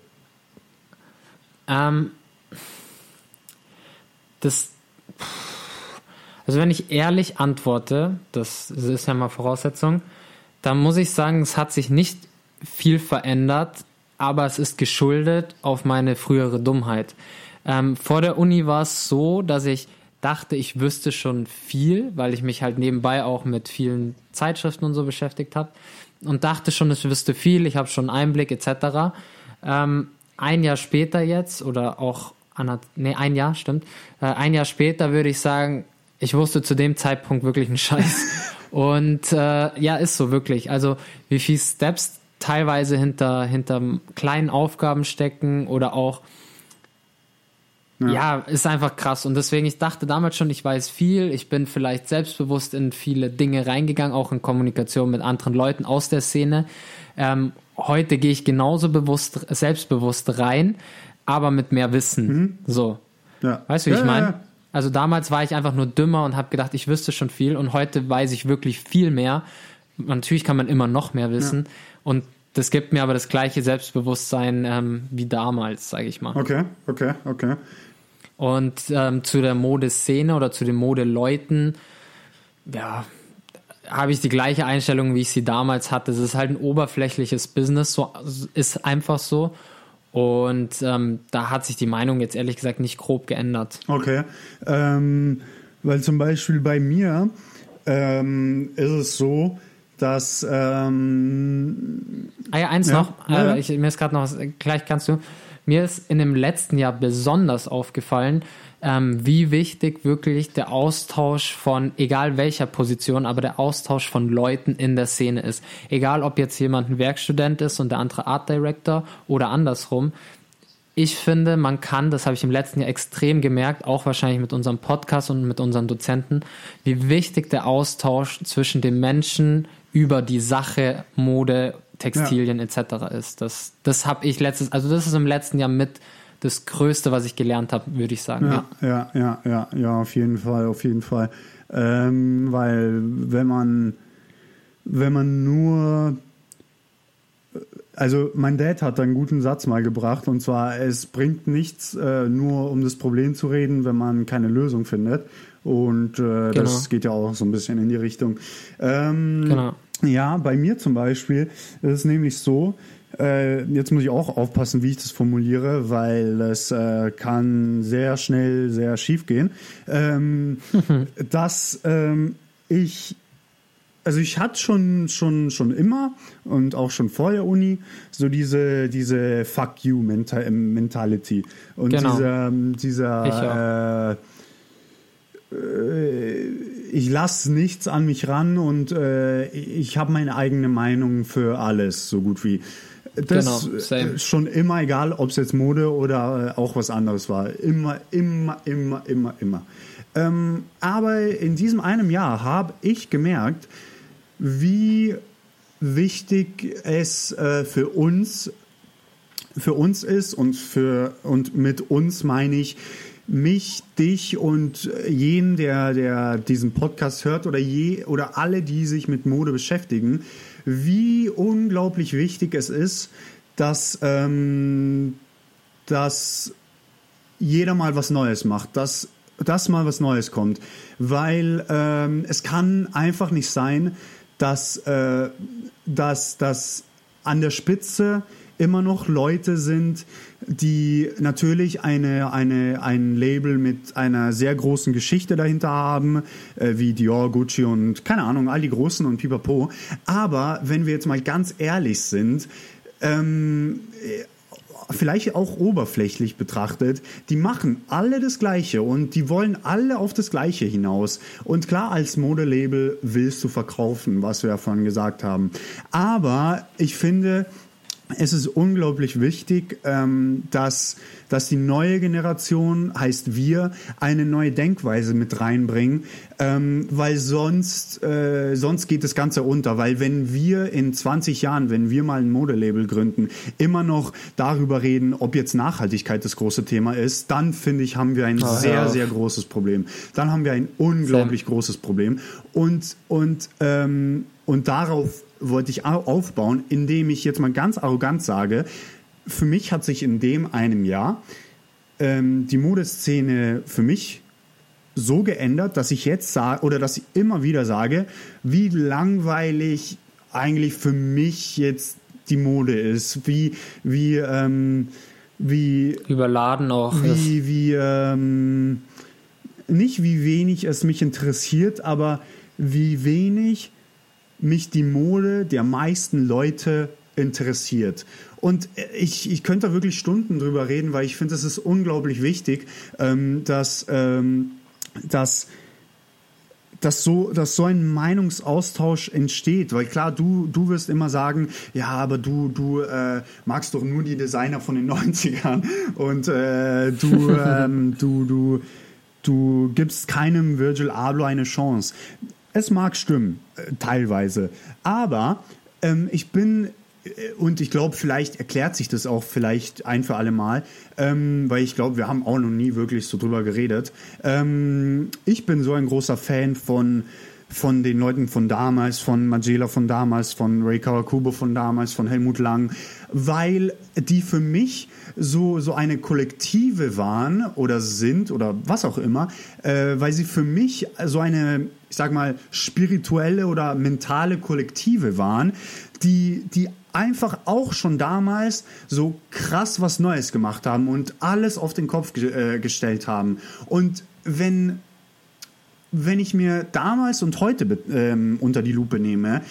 Ähm, das, also wenn ich ehrlich antworte, das ist ja mal Voraussetzung, dann muss ich sagen, es hat sich nicht viel verändert, aber es ist geschuldet auf meine frühere Dummheit. Ähm, vor der Uni war es so, dass ich dachte, ich wüsste schon viel, weil ich mich halt nebenbei auch mit vielen Zeitschriften und so beschäftigt habe und dachte schon, ich wüsste viel, ich habe schon Einblick etc. Ähm, ein Jahr später jetzt oder auch nee, ein Jahr, stimmt. Äh, ein Jahr später würde ich sagen, ich wusste zu dem Zeitpunkt wirklich einen Scheiß. Und äh, ja, ist so wirklich. Also wie viele Steps teilweise hinter, hinter kleinen Aufgaben stecken oder auch ja. ja. ist einfach krass. Und deswegen, ich dachte damals schon, ich weiß viel. Ich bin vielleicht selbstbewusst in viele Dinge reingegangen, auch in Kommunikation mit anderen Leuten aus der Szene. Ähm, heute gehe ich genauso bewusst, selbstbewusst rein, aber mit mehr Wissen. Mhm. So. Ja. Weißt du, wie ja, ich meine? Also damals war ich einfach nur dümmer und habe gedacht, ich wüsste schon viel und heute weiß ich wirklich viel mehr. Natürlich kann man immer noch mehr wissen und das gibt mir aber das gleiche Selbstbewusstsein ähm, wie damals, sage ich mal. Okay, okay, okay. Und ähm, zu der Modeszene oder zu den Modeleuten, ja, habe ich die gleiche Einstellung, wie ich sie damals hatte. Es ist halt ein oberflächliches Business, so ist einfach so. Und ähm, da hat sich die Meinung jetzt ehrlich gesagt nicht grob geändert. Okay. Ähm, weil zum Beispiel bei mir ähm, ist es so, dass. Ähm, ah ja, eins ja, noch. Ja, äh, ich, mir ist gerade noch was, gleich kannst du. Mir ist in dem letzten Jahr besonders aufgefallen, ähm, wie wichtig wirklich der Austausch von, egal welcher Position, aber der Austausch von Leuten in der Szene ist. Egal, ob jetzt jemand ein Werkstudent ist und der andere Art Director oder andersrum. Ich finde, man kann, das habe ich im letzten Jahr extrem gemerkt, auch wahrscheinlich mit unserem Podcast und mit unseren Dozenten, wie wichtig der Austausch zwischen den Menschen über die Sache Mode Textilien ja. etc. ist. Das, das habe ich letztes, also das ist im letzten Jahr mit das Größte, was ich gelernt habe, würde ich sagen. Ja, ja, ja, ja, ja, auf jeden Fall, auf jeden Fall. Ähm, weil wenn man, wenn man nur also mein Dad hat einen guten Satz mal gebracht und zwar, es bringt nichts, äh, nur um das Problem zu reden, wenn man keine Lösung findet. Und äh, genau. das geht ja auch so ein bisschen in die Richtung. Ähm, genau. Ja, bei mir zum Beispiel ist es nämlich so, äh, jetzt muss ich auch aufpassen, wie ich das formuliere, weil es äh, kann sehr schnell sehr schief gehen, ähm, dass ähm, ich also ich hatte schon schon schon immer und auch schon vor der Uni so diese diese Fuck you Mentality und genau. dieser dieser äh, ich lasse nichts an mich ran und äh, ich habe meine eigene Meinung für alles, so gut wie. Das genau, schon immer egal, ob es jetzt Mode oder äh, auch was anderes war. Immer, immer, immer, immer, immer. Ähm, aber in diesem einem Jahr habe ich gemerkt, wie wichtig es äh, für uns für uns ist und für und mit uns meine ich mich, dich und jeden, der, der diesen Podcast hört oder je oder alle, die sich mit Mode beschäftigen, wie unglaublich wichtig es ist, dass, ähm, dass jeder mal was Neues macht, dass, dass mal was Neues kommt. Weil ähm, es kann einfach nicht sein, dass, äh, dass, dass an der Spitze immer noch Leute sind, die natürlich eine, eine, ein Label mit einer sehr großen Geschichte dahinter haben, äh, wie Dior, Gucci und keine Ahnung, all die Großen und Pipapo. Aber wenn wir jetzt mal ganz ehrlich sind, ähm, vielleicht auch oberflächlich betrachtet, die machen alle das Gleiche und die wollen alle auf das Gleiche hinaus. Und klar, als Modelabel willst du verkaufen, was wir ja vorhin gesagt haben. Aber ich finde, es ist unglaublich wichtig, ähm, dass, dass die neue Generation, heißt wir, eine neue Denkweise mit reinbringen, ähm, weil sonst, äh, sonst geht das Ganze unter. Weil wenn wir in 20 Jahren, wenn wir mal ein Modelabel gründen, immer noch darüber reden, ob jetzt Nachhaltigkeit das große Thema ist, dann finde ich, haben wir ein oh, sehr, ja. sehr großes Problem. Dann haben wir ein unglaublich Sam. großes Problem. Und, und, ähm, und darauf wollte ich aufbauen, indem ich jetzt mal ganz arrogant sage, für mich hat sich in dem einem Jahr ähm, die Modeszene für mich so geändert, dass ich jetzt sage, oder dass ich immer wieder sage, wie langweilig eigentlich für mich jetzt die Mode ist, wie, wie, ähm, wie überladen auch wie, ist. wie, ähm, nicht wie wenig es mich interessiert, aber wie wenig mich die Mode der meisten Leute interessiert. Und ich, ich könnte da wirklich Stunden drüber reden, weil ich finde, es ist unglaublich wichtig, ähm, dass, ähm, dass dass so, dass so ein Meinungsaustausch entsteht. Weil klar, du, du wirst immer sagen, ja, aber du, du äh, magst doch nur die Designer von den 90ern und äh, du, ähm, du, du, du gibst keinem Virgil Abloh eine Chance. Es mag stimmen, äh, teilweise. Aber ähm, ich bin und ich glaube, vielleicht erklärt sich das auch vielleicht ein für alle Mal, ähm, weil ich glaube, wir haben auch noch nie wirklich so drüber geredet. Ähm, ich bin so ein großer Fan von von den Leuten von damals, von Magela von damals, von Ray Kawakubo von damals, von Helmut Lang, weil die für mich so, so eine Kollektive waren oder sind oder was auch immer, äh, weil sie für mich so eine, ich sag mal, spirituelle oder mentale Kollektive waren, die, die einfach auch schon damals so krass was Neues gemacht haben und alles auf den Kopf ge äh, gestellt haben. Und wenn, wenn ich mir damals und heute ähm, unter die Lupe nehme,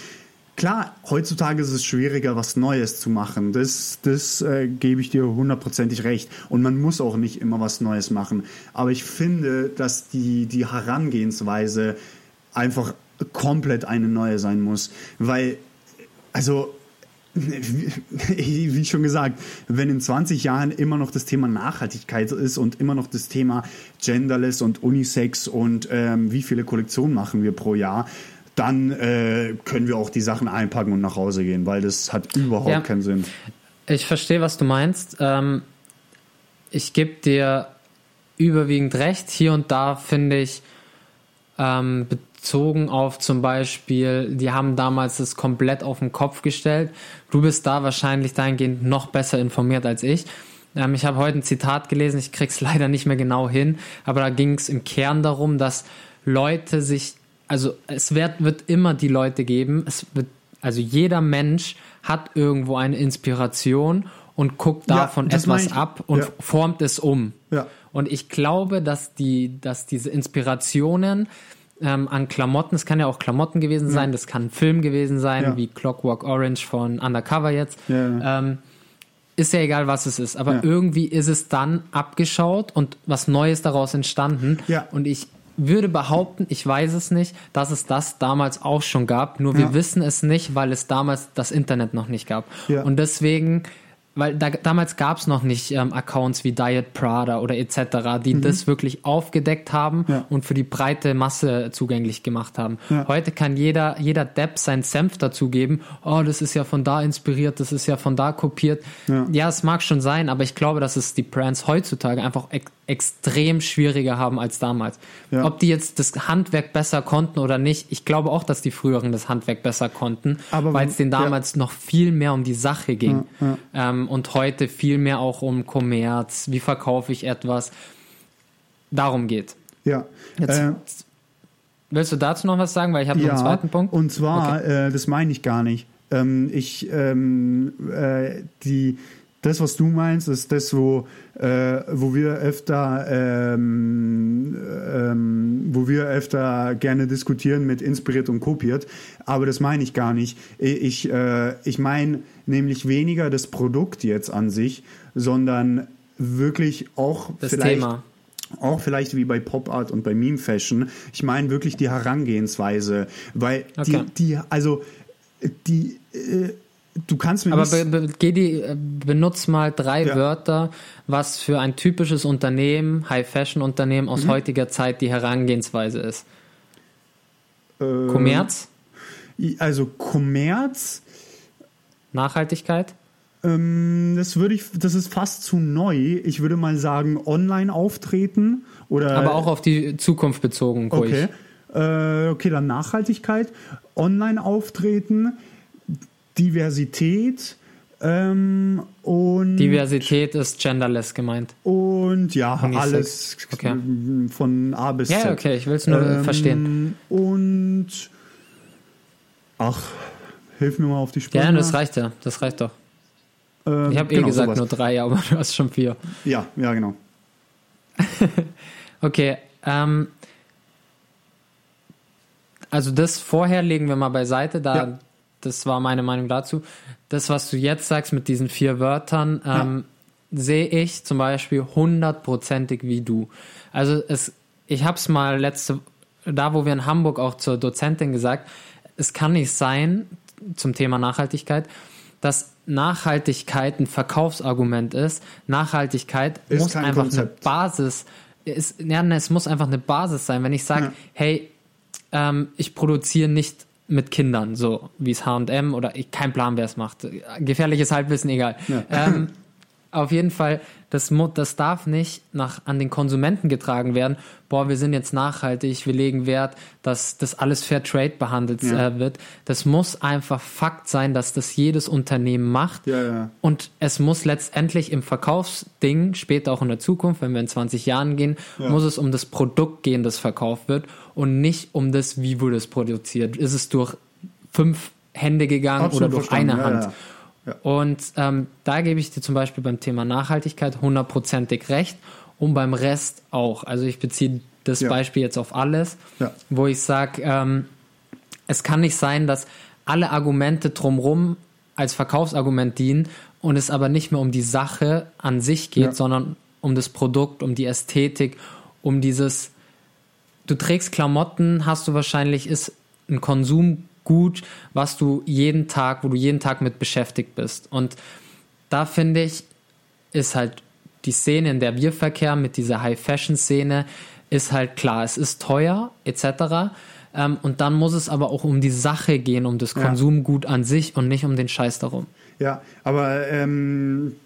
klar, heutzutage ist es schwieriger, was Neues zu machen. Das, das äh, gebe ich dir hundertprozentig recht. Und man muss auch nicht immer was Neues machen. Aber ich finde, dass die, die Herangehensweise einfach komplett eine neue sein muss. Weil, also wie schon gesagt, wenn in 20 Jahren immer noch das Thema Nachhaltigkeit ist und immer noch das Thema Genderless und Unisex und ähm, wie viele Kollektionen machen wir pro Jahr, dann äh, können wir auch die Sachen einpacken und nach Hause gehen, weil das hat überhaupt ja. keinen Sinn. Ich verstehe, was du meinst. Ähm, ich gebe dir überwiegend recht. Hier und da finde ich, ähm, bezogen auf zum Beispiel, die haben damals das komplett auf den Kopf gestellt. Du bist da wahrscheinlich dahingehend noch besser informiert als ich. Ähm, ich habe heute ein Zitat gelesen, ich krieg's leider nicht mehr genau hin, aber da ging es im Kern darum, dass Leute sich, also es wird, wird immer die Leute geben, es wird, also jeder Mensch hat irgendwo eine Inspiration und guckt davon ja, etwas ab und ja. formt es um. Ja. Und ich glaube, dass die, dass diese Inspirationen ähm, an Klamotten. Es kann ja auch Klamotten gewesen sein, ja. das kann ein Film gewesen sein, ja. wie Clockwork Orange von Undercover jetzt. Ja. Ähm, ist ja egal, was es ist, aber irgendwie ist es dann abgeschaut und was Neues daraus entstanden. Und ich würde behaupten, ich weiß es nicht, dass es das damals auch schon gab, nur wir wissen es nicht, weil es damals das Internet noch nicht gab. Und deswegen weil da, damals gab es noch nicht ähm, Accounts wie Diet Prada oder etc., die mhm. das wirklich aufgedeckt haben ja. und für die breite Masse zugänglich gemacht haben. Ja. Heute kann jeder, jeder Depp seinen Senf dazugeben, oh, das ist ja von da inspiriert, das ist ja von da kopiert. Ja, ja es mag schon sein, aber ich glaube, dass es die Brands heutzutage einfach extrem schwieriger haben als damals. Ja. Ob die jetzt das Handwerk besser konnten oder nicht, ich glaube auch, dass die früheren das Handwerk besser konnten, weil es denen damals noch viel mehr um die Sache ging. Ähm, ähm, und heute viel mehr auch um Kommerz, wie verkaufe ich etwas. Darum geht. Ja. Jetzt, äh, willst du dazu noch was sagen? Weil ich habe ja, noch einen zweiten Punkt. Und zwar, okay. äh, das meine ich gar nicht. Ähm, ich, ähm, äh, die, das, was du meinst, ist das, wo, äh, wo wir öfter, ähm, ähm, wo wir öfter gerne diskutieren mit inspiriert und kopiert. Aber das meine ich gar nicht. Ich, äh, ich meine nämlich weniger das Produkt jetzt an sich, sondern wirklich auch das vielleicht Thema. Auch vielleicht wie bei Pop Art und bei Meme Fashion. Ich meine wirklich die Herangehensweise, weil okay. die, die, also die, äh, du kannst mir Aber be, be, geh die, äh, benutz mal drei ja. Wörter, was für ein typisches Unternehmen, High-Fashion-Unternehmen aus mhm. heutiger Zeit die Herangehensweise ist. Äh, Kommerz? Also Kommerz. Nachhaltigkeit? Ähm, das würde ich, das ist fast zu neu. Ich würde mal sagen, online auftreten oder. Aber auch auf die Zukunft bezogen, ruhig. Okay. Äh, okay, dann Nachhaltigkeit, online auftreten Diversität ähm, und Diversität ist genderless gemeint. Und ja, Unisex. alles okay. von A bis Z. Ja, okay, ich will es nur ähm, verstehen. Und ach, hilf mir mal auf die Sprache. Ja, das reicht ja, das reicht doch. Ähm, ich habe eh genau, gesagt sowas. nur drei, aber du hast schon vier. Ja, ja, genau. okay, ähm, also das vorher legen wir mal beiseite, da ja das war meine Meinung dazu. Das, was du jetzt sagst mit diesen vier Wörtern, ähm, ja. sehe ich zum Beispiel hundertprozentig wie du. Also es, ich habe es mal letzte, da, wo wir in Hamburg auch zur Dozentin gesagt, es kann nicht sein, zum Thema Nachhaltigkeit, dass Nachhaltigkeit ein Verkaufsargument ist. Nachhaltigkeit Ist muss einfach Konzept. eine Basis, ist, ja, ne, es muss einfach eine Basis sein. Wenn ich sage, Ja. hey, ähm, ich produziere nicht mit Kindern, so wie es H&M oder ich, kein Plan, wer es macht. Gefährliches Halbwissen, egal. Ja. Ähm, auf jeden Fall, das, das darf nicht nach, an den Konsumenten getragen werden. Boah, wir sind jetzt nachhaltig, wir legen Wert, dass das alles Fair Trade behandelt Ja. äh, wird. Das muss einfach Fakt sein, dass das jedes Unternehmen macht. Ja, ja. Und es muss letztendlich im Verkaufsding, später auch in der Zukunft, wenn wir in 20 Jahren gehen, muss es um das Produkt gehen, das verkauft wird und nicht um das, wie wurde es produziert. Ist es durch fünf Hände gegangen Absolut oder durch eine Hand? Ja. Und ähm, da gebe ich dir zum Beispiel beim Thema Nachhaltigkeit hundertprozentig recht und beim Rest auch. Also ich beziehe das Ja. Beispiel jetzt auf alles, Ja. wo ich sage, ähm, es kann nicht sein, dass alle Argumente drumherum als Verkaufsargument dienen und es aber nicht mehr um die Sache an sich geht, sondern um das Produkt, um die Ästhetik, um dieses, du trägst Klamotten, hast du wahrscheinlich, ist ein Konsumgut, was du jeden Tag, wo du jeden Tag mit beschäftigt bist. Und da finde ich, ist halt die Szene, in der wir verkehren, mit dieser High-Fashion-Szene, ist halt klar, es ist teuer, etc. Ähm, und dann muss es aber auch um die Sache gehen, um das Ja. Konsumgut an sich und nicht um den Scheiß darum. Ja, aber ähm,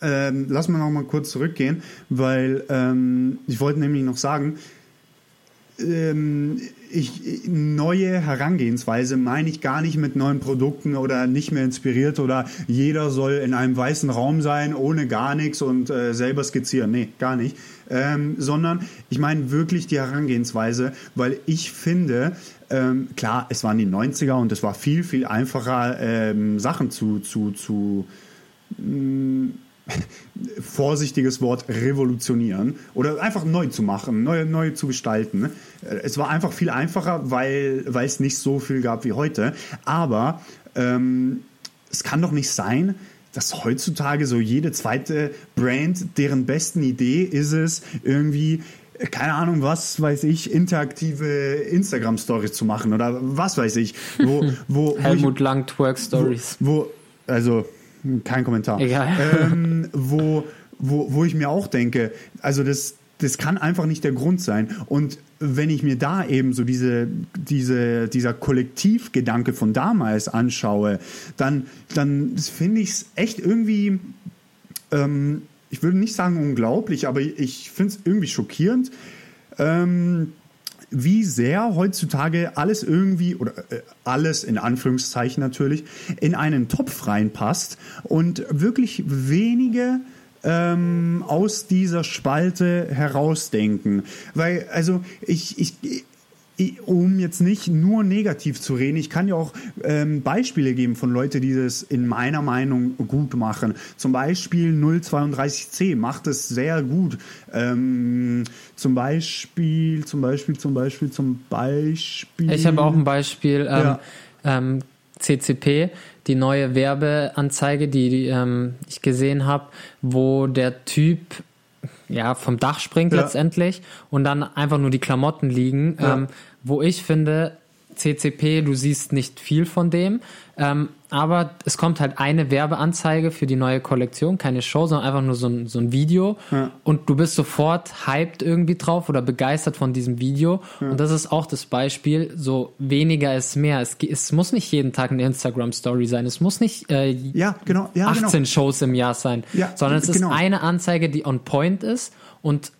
ähm, lass mal noch mal kurz zurückgehen, weil ähm, ich wollte nämlich noch sagen, ähm, ich, neue Herangehensweise meine ich gar nicht mit neuen Produkten oder nicht mehr inspiriert oder jeder soll in einem weißen Raum sein, ohne gar nichts und äh, selber skizzieren. Nee, gar nicht. Ähm, sondern ich meine wirklich die Herangehensweise, weil ich finde, ähm, klar, es waren die 90er und es war viel, viel einfacher, ähm, Sachen zu, zu, zu vorsichtiges Wort revolutionieren oder einfach neu zu machen, neu, neu zu gestalten. Es war einfach viel einfacher, weil, weil es nicht so viel gab wie heute. Aber ähm, es kann doch nicht sein, dass heutzutage so jede zweite Brand, deren besten Idee ist es, irgendwie keine Ahnung, was weiß ich, interaktive Instagram-Stories zu machen oder was weiß ich, wo, wo, wo ich, Helmut Lang Twerk Stories. wo, also kein Kommentar. Egal. Ähm, wo, wo, wo ich mir auch denke, also das, das kann einfach nicht der Grund sein. Und wenn ich mir da eben so diese, diese, dieser Kollektivgedanke von damals anschaue, dann, dann finde ich es echt irgendwie, ähm, ich würde nicht sagen unglaublich, aber ich finde es irgendwie schockierend, ähm, wie sehr heutzutage alles irgendwie, oder äh, alles in Anführungszeichen natürlich, in einen Topf reinpasst und wirklich wenige ähm, aus dieser Spalte herausdenken. Weil, also ich, ich, ich um jetzt nicht nur negativ zu reden, ich kann ja auch ähm, Beispiele geben von Leuten, die das in meiner Meinung gut machen. Zum Beispiel 032C macht es sehr gut. Ähm, zum Beispiel, zum Beispiel, zum Beispiel, zum Beispiel. Ich habe auch ein Beispiel. Ähm, Ja. ähm, CCP, die neue Werbeanzeige, die, die ähm, ich gesehen habe, wo der Typ ja vom Dach springt Ja. letztendlich und dann einfach nur die Klamotten liegen, Ja. ähm, wo ich finde, CCP, du siehst nicht viel von dem, ähm, aber es kommt halt eine Werbeanzeige für die neue Kollektion, keine Show, sondern einfach nur so ein, so ein Video Ja. und du bist sofort hyped irgendwie drauf oder begeistert von diesem Video und das ist auch das Beispiel, so weniger ist mehr. Es, es muss nicht jeden Tag eine Instagram-Story sein, es muss nicht äh, Ja, genau. Ja, 18 genau. Shows im Jahr sein, Ja, sondern es genau. ist eine Anzeige, die on point ist und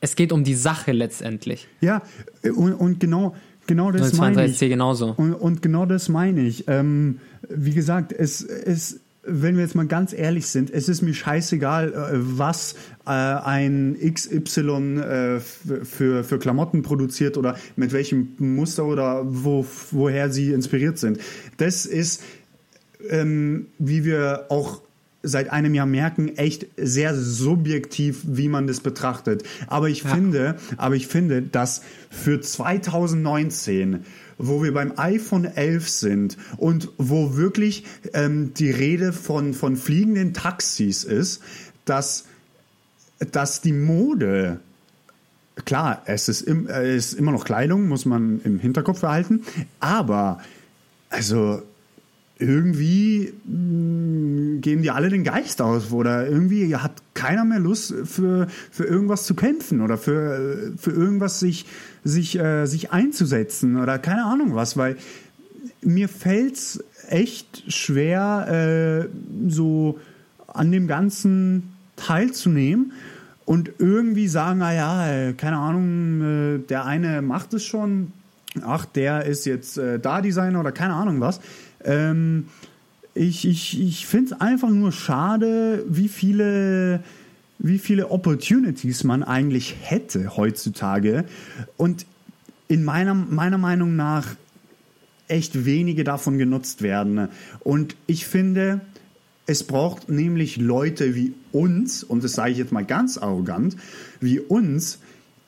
es geht um die Sache letztendlich. Ja, und, und genau, genau das meine ich. 032C genauso. Und, und genau das meine ich. Ähm, wie gesagt, es ist, wenn wir jetzt mal ganz ehrlich sind, es ist mir scheißegal, äh, was äh, ein XY äh, für, für Klamotten produziert oder mit welchem Muster oder wo, woher sie inspiriert sind. Das ist, ähm, wie wir auch seit einem Jahr merken, echt sehr subjektiv, wie man das betrachtet. Aber ich finde, aber ich finde, dass für 2019 wo wir beim iPhone 11 sind und wo wirklich ähm, die Rede von, von fliegenden Taxis ist, dass, dass die Mode klar, es ist, im, es ist immer noch Kleidung, muss man im Hinterkopf behalten, aber also irgendwie mh, geben die alle den Geist aus oder irgendwie hat keiner mehr Lust für, für irgendwas zu kämpfen oder für, für irgendwas sich, sich, äh, sich einzusetzen oder keine Ahnung was, weil mir fällt's echt schwer, äh, so an dem Ganzen teilzunehmen und irgendwie sagen, ah ja, äh, keine Ahnung, äh, der eine macht es schon, ach, der ist jetzt äh, da Designer oder keine Ahnung was. Ähm, ich ich, ich finde es einfach nur schade, wie viele, wie viele Opportunities man eigentlich hätte heutzutage. Und in meiner, meiner Meinung nach echt wenige davon genutzt werden. Und ich finde, es braucht nämlich Leute wie uns, und das sage ich jetzt mal ganz arrogant, wie uns,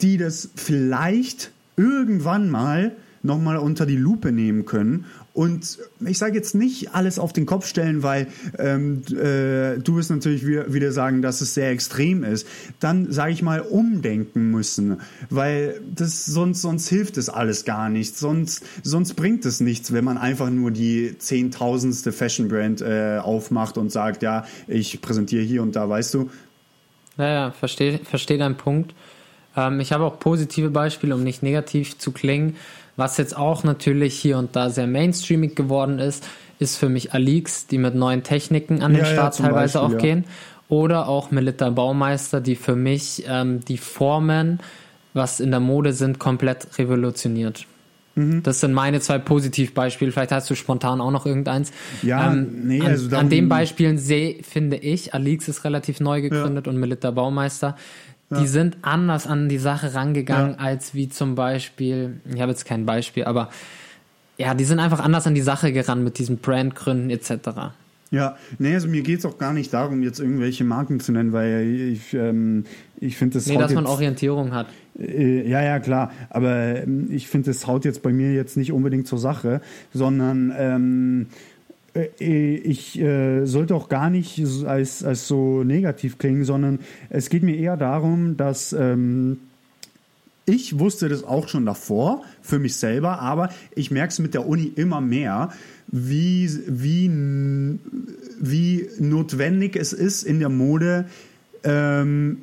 die das vielleicht irgendwann mal nochmal unter die Lupe nehmen können und ich sage jetzt nicht alles auf den Kopf stellen, weil ähm, äh, du wirst natürlich wieder, sagen, dass es sehr extrem ist. Dann sage ich mal umdenken müssen, weil das sonst sonst hilft es alles gar nicht. Sonst sonst bringt es nichts, wenn man einfach nur die zehntausendste Fashion Brand äh, aufmacht und sagt, ja, ich präsentiere hier und da, weißt du. Naja, verstehe versteh deinen Punkt. Ähm, ich habe auch positive Beispiele, um nicht negativ zu klingen. Was jetzt auch natürlich hier und da sehr mainstreamig geworden ist, ist für mich Alix, die mit neuen Techniken an den ja, Start ja, teilweise Beispiel, auch ja. gehen. Oder auch Melita Baumeister, die für mich ähm, die Formen, was in der Mode sind, komplett revolutioniert. Mhm. Das sind meine zwei Positivbeispiele. Vielleicht hast du spontan auch noch irgendeins. Ja, ähm, nee, an, also an den Beispielen sehe, finde ich, Alix ist relativ neu gegründet und Melita Baumeister ja. Die sind anders an die Sache rangegangen, ja. als wie zum Beispiel, ich habe jetzt kein Beispiel, aber ja, die sind einfach anders an die Sache gerannt mit diesen Brandgründen etc. Ja, nee, also mir geht es auch gar nicht darum, jetzt irgendwelche Marken zu nennen, weil ich, ähm, ich finde das. Nee, dass man Orientierung hat. Äh, ja, ja, klar. Aber ähm, ich finde, das haut jetzt bei mir jetzt nicht unbedingt zur Sache, sondern ähm, äh, ich äh, sollte auch gar nicht als, als so negativ klingen, sondern es geht mir eher darum, dass ähm, ich wusste das auch schon davor für mich selber, aber ich merke es mit der Uni immer mehr, wie, wie, wie notwendig es ist in der Mode, ähm,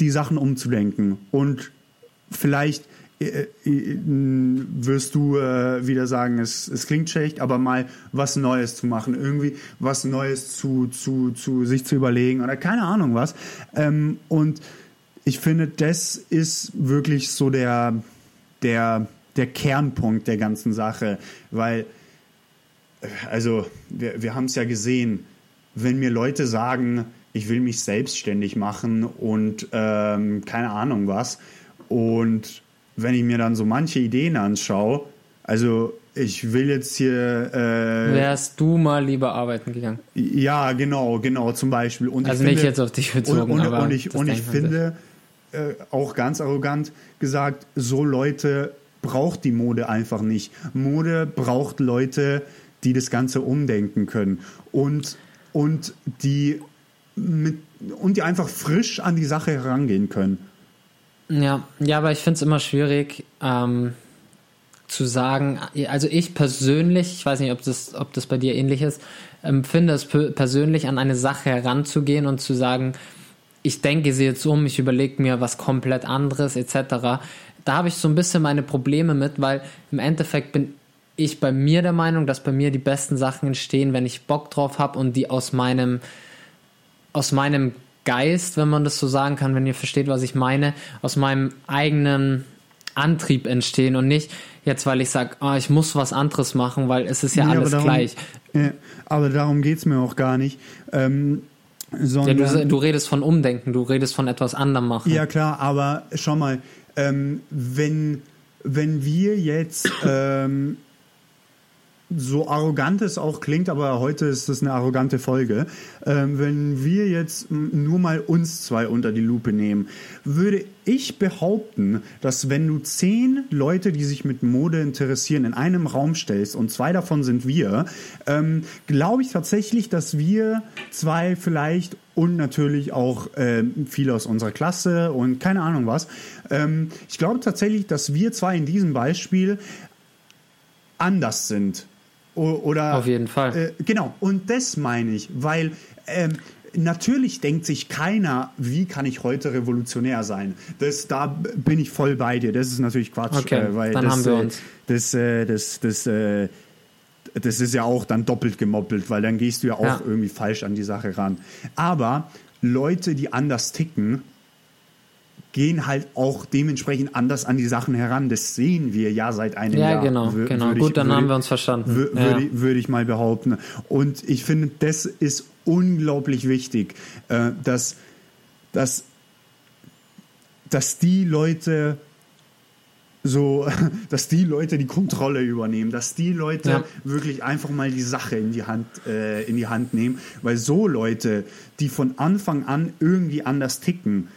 die Sachen umzulenken und vielleicht äh, äh, wirst du äh, wieder sagen, es, es klingt schlecht, aber mal was Neues zu machen, irgendwie was Neues zu, zu, zu sich zu überlegen oder keine Ahnung was. Ähm, und ich finde, das ist wirklich so der, der, der Kernpunkt der ganzen Sache, weil, also, wir, wir haben es ja gesehen, wenn mir Leute sagen, ich will mich selbstständig machen und ähm, keine Ahnung was und wenn ich mir dann so manche Ideen anschaue, also ich will jetzt hier. Äh, Wärst du mal lieber arbeiten gegangen? Ja, genau, genau, zum Beispiel. Und also nicht finde, jetzt auf dich bezogen, und, und, aber und ich, und ich finde, äh, auch ganz arrogant gesagt, so Leute braucht die Mode einfach nicht. Mode braucht Leute, die das Ganze umdenken können und, und die mit, und die einfach frisch an die Sache herangehen können. Ja, ja, aber ich finde es immer schwierig ähm, zu sagen, also ich persönlich, ich weiß nicht, ob das, ob das bei dir ähnlich ist, empfinde es persönlich an eine Sache heranzugehen und zu sagen, ich denke sie jetzt um, ich überlege mir was komplett anderes etc. Da habe ich so ein bisschen meine Probleme mit, weil im Endeffekt bin ich bei mir der Meinung, dass bei mir die besten Sachen entstehen, wenn ich Bock drauf habe und die aus meinem aus meinem Geist, wenn man das so sagen kann, wenn ihr versteht, was ich meine, aus meinem eigenen Antrieb entstehen und nicht jetzt, weil ich sage, oh, ich muss was anderes machen, weil es ist ja nee, alles darum, gleich. Ja, aber darum geht es mir auch gar nicht. Ähm, sondern, ja, du, du, redest von Umdenken, du redest von etwas anderem machen. Ja klar, aber schau mal, ähm, wenn, wenn wir jetzt ähm, so arrogant es auch klingt, aber heute ist das eine arrogante Folge. Ähm, wenn wir jetzt nur mal uns zwei unter die Lupe nehmen, würde ich behaupten, dass wenn du zehn Leute, die sich mit Mode interessieren, in einem Raum stellst und zwei davon sind wir, ähm, glaube ich tatsächlich, dass wir zwei vielleicht und natürlich auch äh, viele aus unserer Klasse und keine Ahnung was. Ähm, ich glaube tatsächlich, dass wir zwei in diesem Beispiel anders sind. Oder, Auf jeden Fall. Äh, genau, und das meine ich, weil ähm, natürlich denkt sich keiner, wie kann ich heute revolutionär sein. Das, da bin ich voll bei dir. Das ist natürlich Quatsch. Okay, äh, weil dann das, haben wir äh, uns. Das, äh, das, das, äh, das ist ja auch dann doppelt gemoppelt, weil dann gehst du ja auch Ja. irgendwie falsch an die Sache ran. Aber Leute, die anders ticken, gehen halt auch dementsprechend anders an die Sachen heran. Das sehen wir ja seit einem Ja, Jahr. genau, wür- genau. würde Gut, dann würde- haben wir uns verstanden. wür- Ja. Würde, würde ich mal behaupten. Und ich finde, das ist unglaublich wichtig, äh, dass, dass, dass die Leute so, dass die Leute die Kontrolle übernehmen, dass die Leute Ja. wirklich einfach mal die Sache in die Hand äh, in die Hand nehmen, weil so Leute, die von Anfang an irgendwie anders ticken,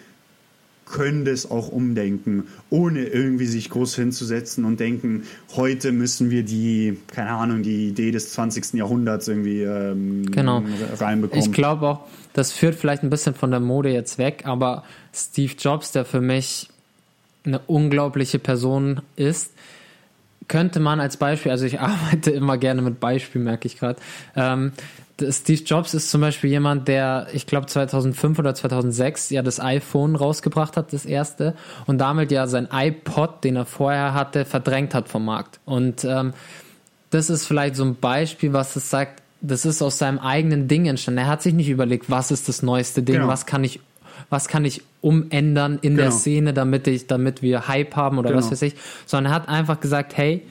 können das auch umdenken, ohne irgendwie sich groß hinzusetzen und denken, heute müssen wir die, keine Ahnung, die Idee des 20. Jahrhunderts irgendwie ähm, Genau. reinbekommen. Ich glaube auch, das führt vielleicht ein bisschen von der Mode jetzt weg, aber Steve Jobs, der für mich eine unglaubliche Person ist, könnte man als Beispiel, also ich arbeite immer gerne mit Beispielen, merke ich gerade. Ähm, Steve Jobs ist zum Beispiel jemand, der, ich glaube 2005 oder 2006 ja das iPhone rausgebracht hat, das erste, und damit ja sein iPod, den er vorher hatte, verdrängt hat vom Markt. Und ähm, das ist vielleicht so ein Beispiel, was es sagt, das ist aus seinem eigenen Ding entstanden. Er hat sich nicht überlegt, was ist das neueste Ding, Genau. was kann ich, was kann ich umändern in der Genau. Szene, damit ich, damit wir Hype haben oder was Genau. weiß ich, sondern er hat einfach gesagt, hey,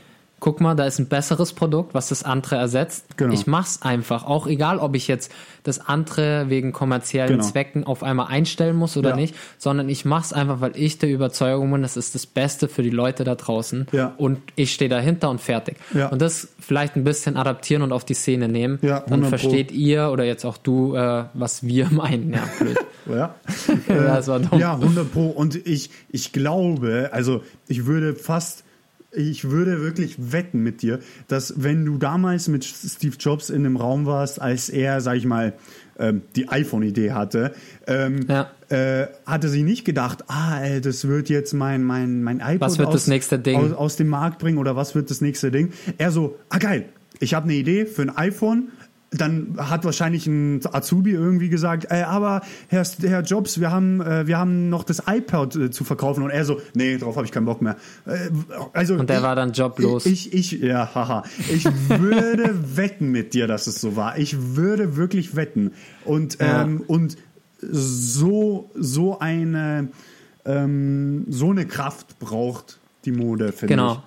guck mal, da ist ein besseres Produkt, was das andere ersetzt. Genau. Ich mach's einfach, auch egal, ob ich jetzt das andere wegen kommerziellen Genau. Zwecken auf einmal einstellen muss oder Ja. nicht, sondern ich mach's einfach, weil ich der Überzeugung bin, das ist das Beste für die Leute da draußen Ja. und ich stehe dahinter und fertig. Ja. Und das vielleicht ein bisschen adaptieren und auf die Szene nehmen. Ja, Dann 100 Pro. versteht ihr oder jetzt auch du, äh, was wir meinen. Ja, blöd. Ja. Ja, das war dumm. Ja, 100 Pro. Und ich, ich glaube, also ich würde fast, ich würde wirklich wetten mit dir, dass wenn du damals mit Steve Jobs in dem Raum warst, als er, sag ich mal, ähm, die iPhone-Idee hatte, ähm, Ja. äh, hatte sie nicht gedacht, ah, ey, das wird jetzt mein, mein, mein iPod Was wird aus, das nächste Ding? Aus, aus dem Markt bringen oder was wird das nächste Ding. Er so, ah geil, ich habe eine Idee für ein iPhone, dann hat wahrscheinlich ein Azubi irgendwie gesagt, äh, aber Herr, Herr Jobs, wir haben, äh, wir haben noch das iPod äh, zu verkaufen und er so, nee, darauf habe ich keinen Bock mehr. Äh, also Und der ich, war dann joblos. Ich, ich, ja, haha. Ich würde wetten mit dir, dass es so war. Ich würde wirklich wetten. Und, Ja. ähm, und so, so eine, ähm, so eine Kraft braucht die Mode, finde Genau.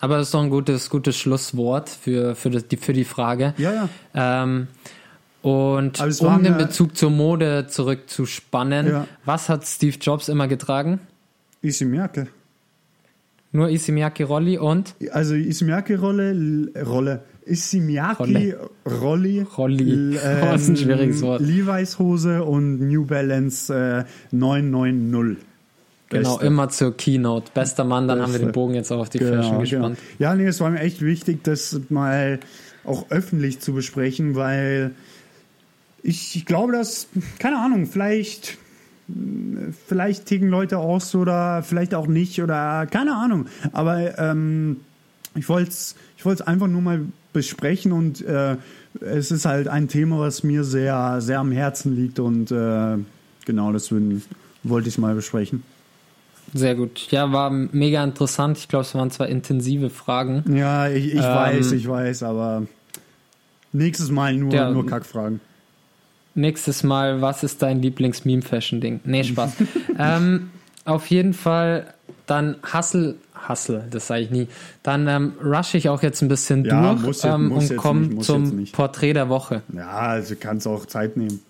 Aber das ist doch ein gutes, gutes Schlusswort für, für, das, die, für die Frage. Ja, ja. Ähm, und um den Bezug zur Mode zurückzuspannen, Ja. was hat Steve Jobs immer getragen? Merke. Nur Isimiyaki Rolli und Also Isimiaki-Rolle, L- Rolle, Isimiaki, Rolli, Rolli. L- Oh, das ist ein schwieriges Wort. Levi's Hose und New Balance äh, 990. genau Beste. immer zur Keynote. Bester Mann, dann haben wir den Beste. Bogen jetzt auch auf die Genau, Fashion genau. gespannt. Ja, nee, es war mir echt wichtig, das mal auch öffentlich zu besprechen, weil ich, ich glaube, dass, keine Ahnung, vielleicht, vielleicht ticken Leute aus oder vielleicht auch nicht oder keine Ahnung. Aber ähm, ich wollte es ich wollt's einfach nur mal besprechen und äh, es ist halt ein Thema, was mir sehr, sehr am Herzen liegt und äh, genau deswegen wollte ich es mal besprechen. Sehr gut. Ja, war mega interessant. Ich glaube, es waren zwei intensive Fragen. Ja, ich, ich Ähm, weiß, ich weiß, aber nächstes Mal nur, Ja. nur Kackfragen. Nächstes Mal, was ist dein Lieblings-Meme-Fashion-Ding? Nee, Spaß. ähm, auf jeden Fall, dann Hustle, Hustle, das sage ich nie. Dann ähm, rush ich auch jetzt ein bisschen Ja, durch jetzt- ähm, und komme zum. Porträt der Woche. Ja, also kannst auch Zeit nehmen.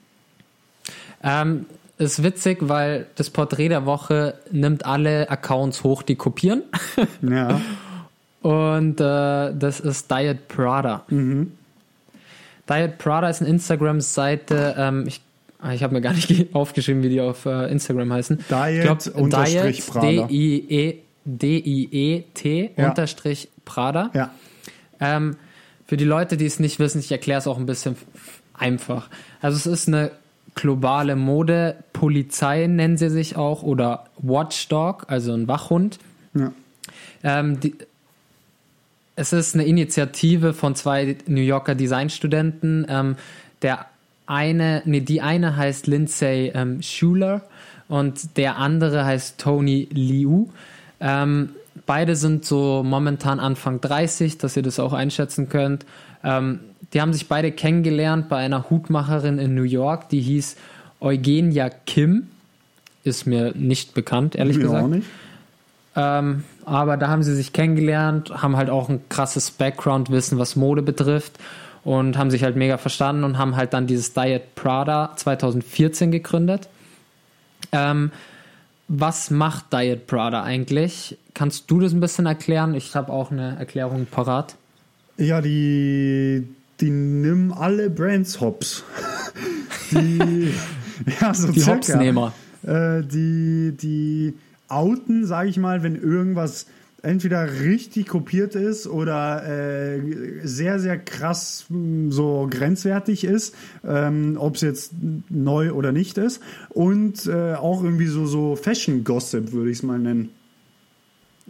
Ähm, ist witzig, weil das Porträt der Woche nimmt alle Accounts hoch, die kopieren. Ja, Und äh, das ist Diet Prada. Mhm. Diet Prada ist eine Instagram-Seite. Ähm, ich ah, ich habe mir gar nicht aufgeschrieben, wie die auf äh, Instagram heißen. Diet ich unterstrich Prada. D-I-E D-I-E-T Ja. unterstrich Prada. Ja. Ähm, für die Leute, die es nicht wissen, ich erkläre es auch ein bisschen einfach. Also es ist eine globale Mode-Polizei, nennen sie sich auch, oder Watchdog, also ein Wachhund. ja. Ähm, die, es ist eine Initiative von zwei New Yorker Designstudenten. Ähm, der eine, nee, die eine heißt Lindsay ähm, Schuler und der andere heißt Tony Liu. Ähm, beide sind so momentan Anfang 30, dass ihr das auch einschätzen könnt. Ähm, die haben sich beide kennengelernt bei einer Hutmacherin in New York, die hieß Eugenia Kim. Ist mir nicht bekannt, ehrlich Mir gesagt. auch nicht. Ähm, aber da haben sie sich kennengelernt, haben halt auch ein krasses Background-Wissen, was Mode betrifft und haben sich halt mega verstanden und haben halt dann dieses Diet Prada 2014 gegründet. Ähm, was macht Diet Prada eigentlich? Kannst du das ein bisschen erklären? Ich habe auch eine Erklärung parat. Ja, die, die nimm alle Brands hops. die, ja, so Die circa. Hopsnehmer. Äh, die, die outen, sage ich mal, wenn irgendwas entweder richtig kopiert ist oder äh, sehr, sehr krass mh, so grenzwertig ist, ähm, ob es jetzt neu oder nicht ist. Und äh, auch irgendwie so, so Fashion-Gossip, würde ich es mal nennen.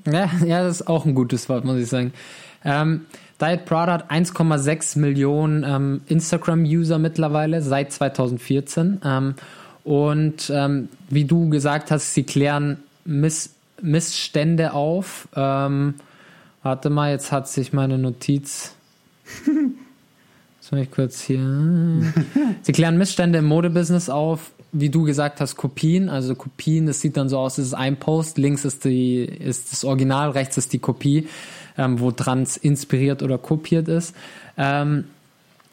Ja, ja, das ist auch ein gutes Wort, muss ich sagen. Ähm, Diet Prada hat 1,6 Millionen ähm, Instagram-User mittlerweile seit 2014. Ähm, und ähm, wie du gesagt hast, sie klären Miss Missstände auf. Ähm, warte mal, jetzt hat sich meine Notiz. Jetzt muss ich kurz hier. Sie klären Missstände im Modebusiness auf, wie du gesagt hast, Kopien. Also Kopien, das sieht dann so aus, es ist ein Post, links ist, die, ist das Original, rechts ist die Kopie, ähm, wo dran es inspiriert oder kopiert ist. Ähm,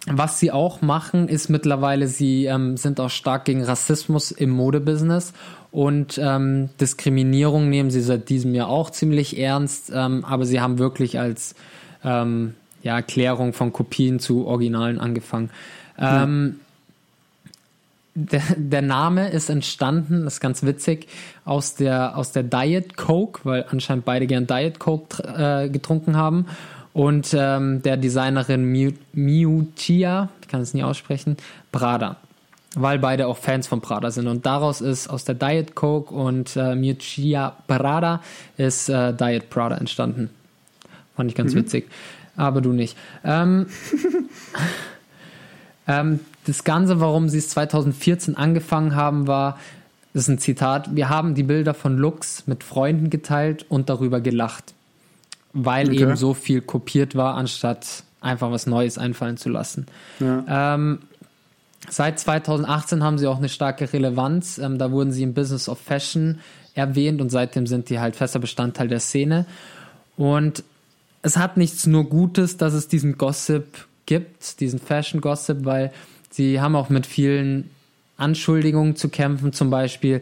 was sie auch machen, ist mittlerweile, sie ähm, sind auch stark gegen Rassismus im Modebusiness und ähm, Diskriminierung nehmen sie seit diesem Jahr auch ziemlich ernst, ähm, aber sie haben wirklich als ähm, ja, Erklärung von Kopien zu Originalen angefangen. Ähm, der, der Name ist entstanden, das ist ganz witzig, aus der, aus der Diet Coke, weil anscheinend beide gern Diet Coke äh, getrunken haben. Und ähm, der Designerin Miu, Miu Chia, ich kann es nie aussprechen, Prada. Weil beide auch Fans von Prada sind. Und daraus ist aus der Diet Coke und äh, Miu Chia Prada ist äh, Diet Prada entstanden. Fand ich ganz witzig. Aber du nicht. Ähm, ähm, das Ganze, warum sie es 2014 angefangen haben, war, das ist ein Zitat, wir haben die Bilder von Lux mit Freunden geteilt und darüber gelacht, weil Okay. eben so viel kopiert war, anstatt einfach was Neues einfallen zu lassen. Ja. Ähm, seit 2018 haben sie auch eine starke Relevanz. Ähm, da wurden sie im Business of Fashion erwähnt und seitdem sind die halt fester Bestandteil der Szene. Und es hat nichts nur Gutes, dass es diesen Gossip gibt, diesen Fashion-Gossip, weil sie haben auch mit vielen Anschuldigungen zu kämpfen. Zum Beispiel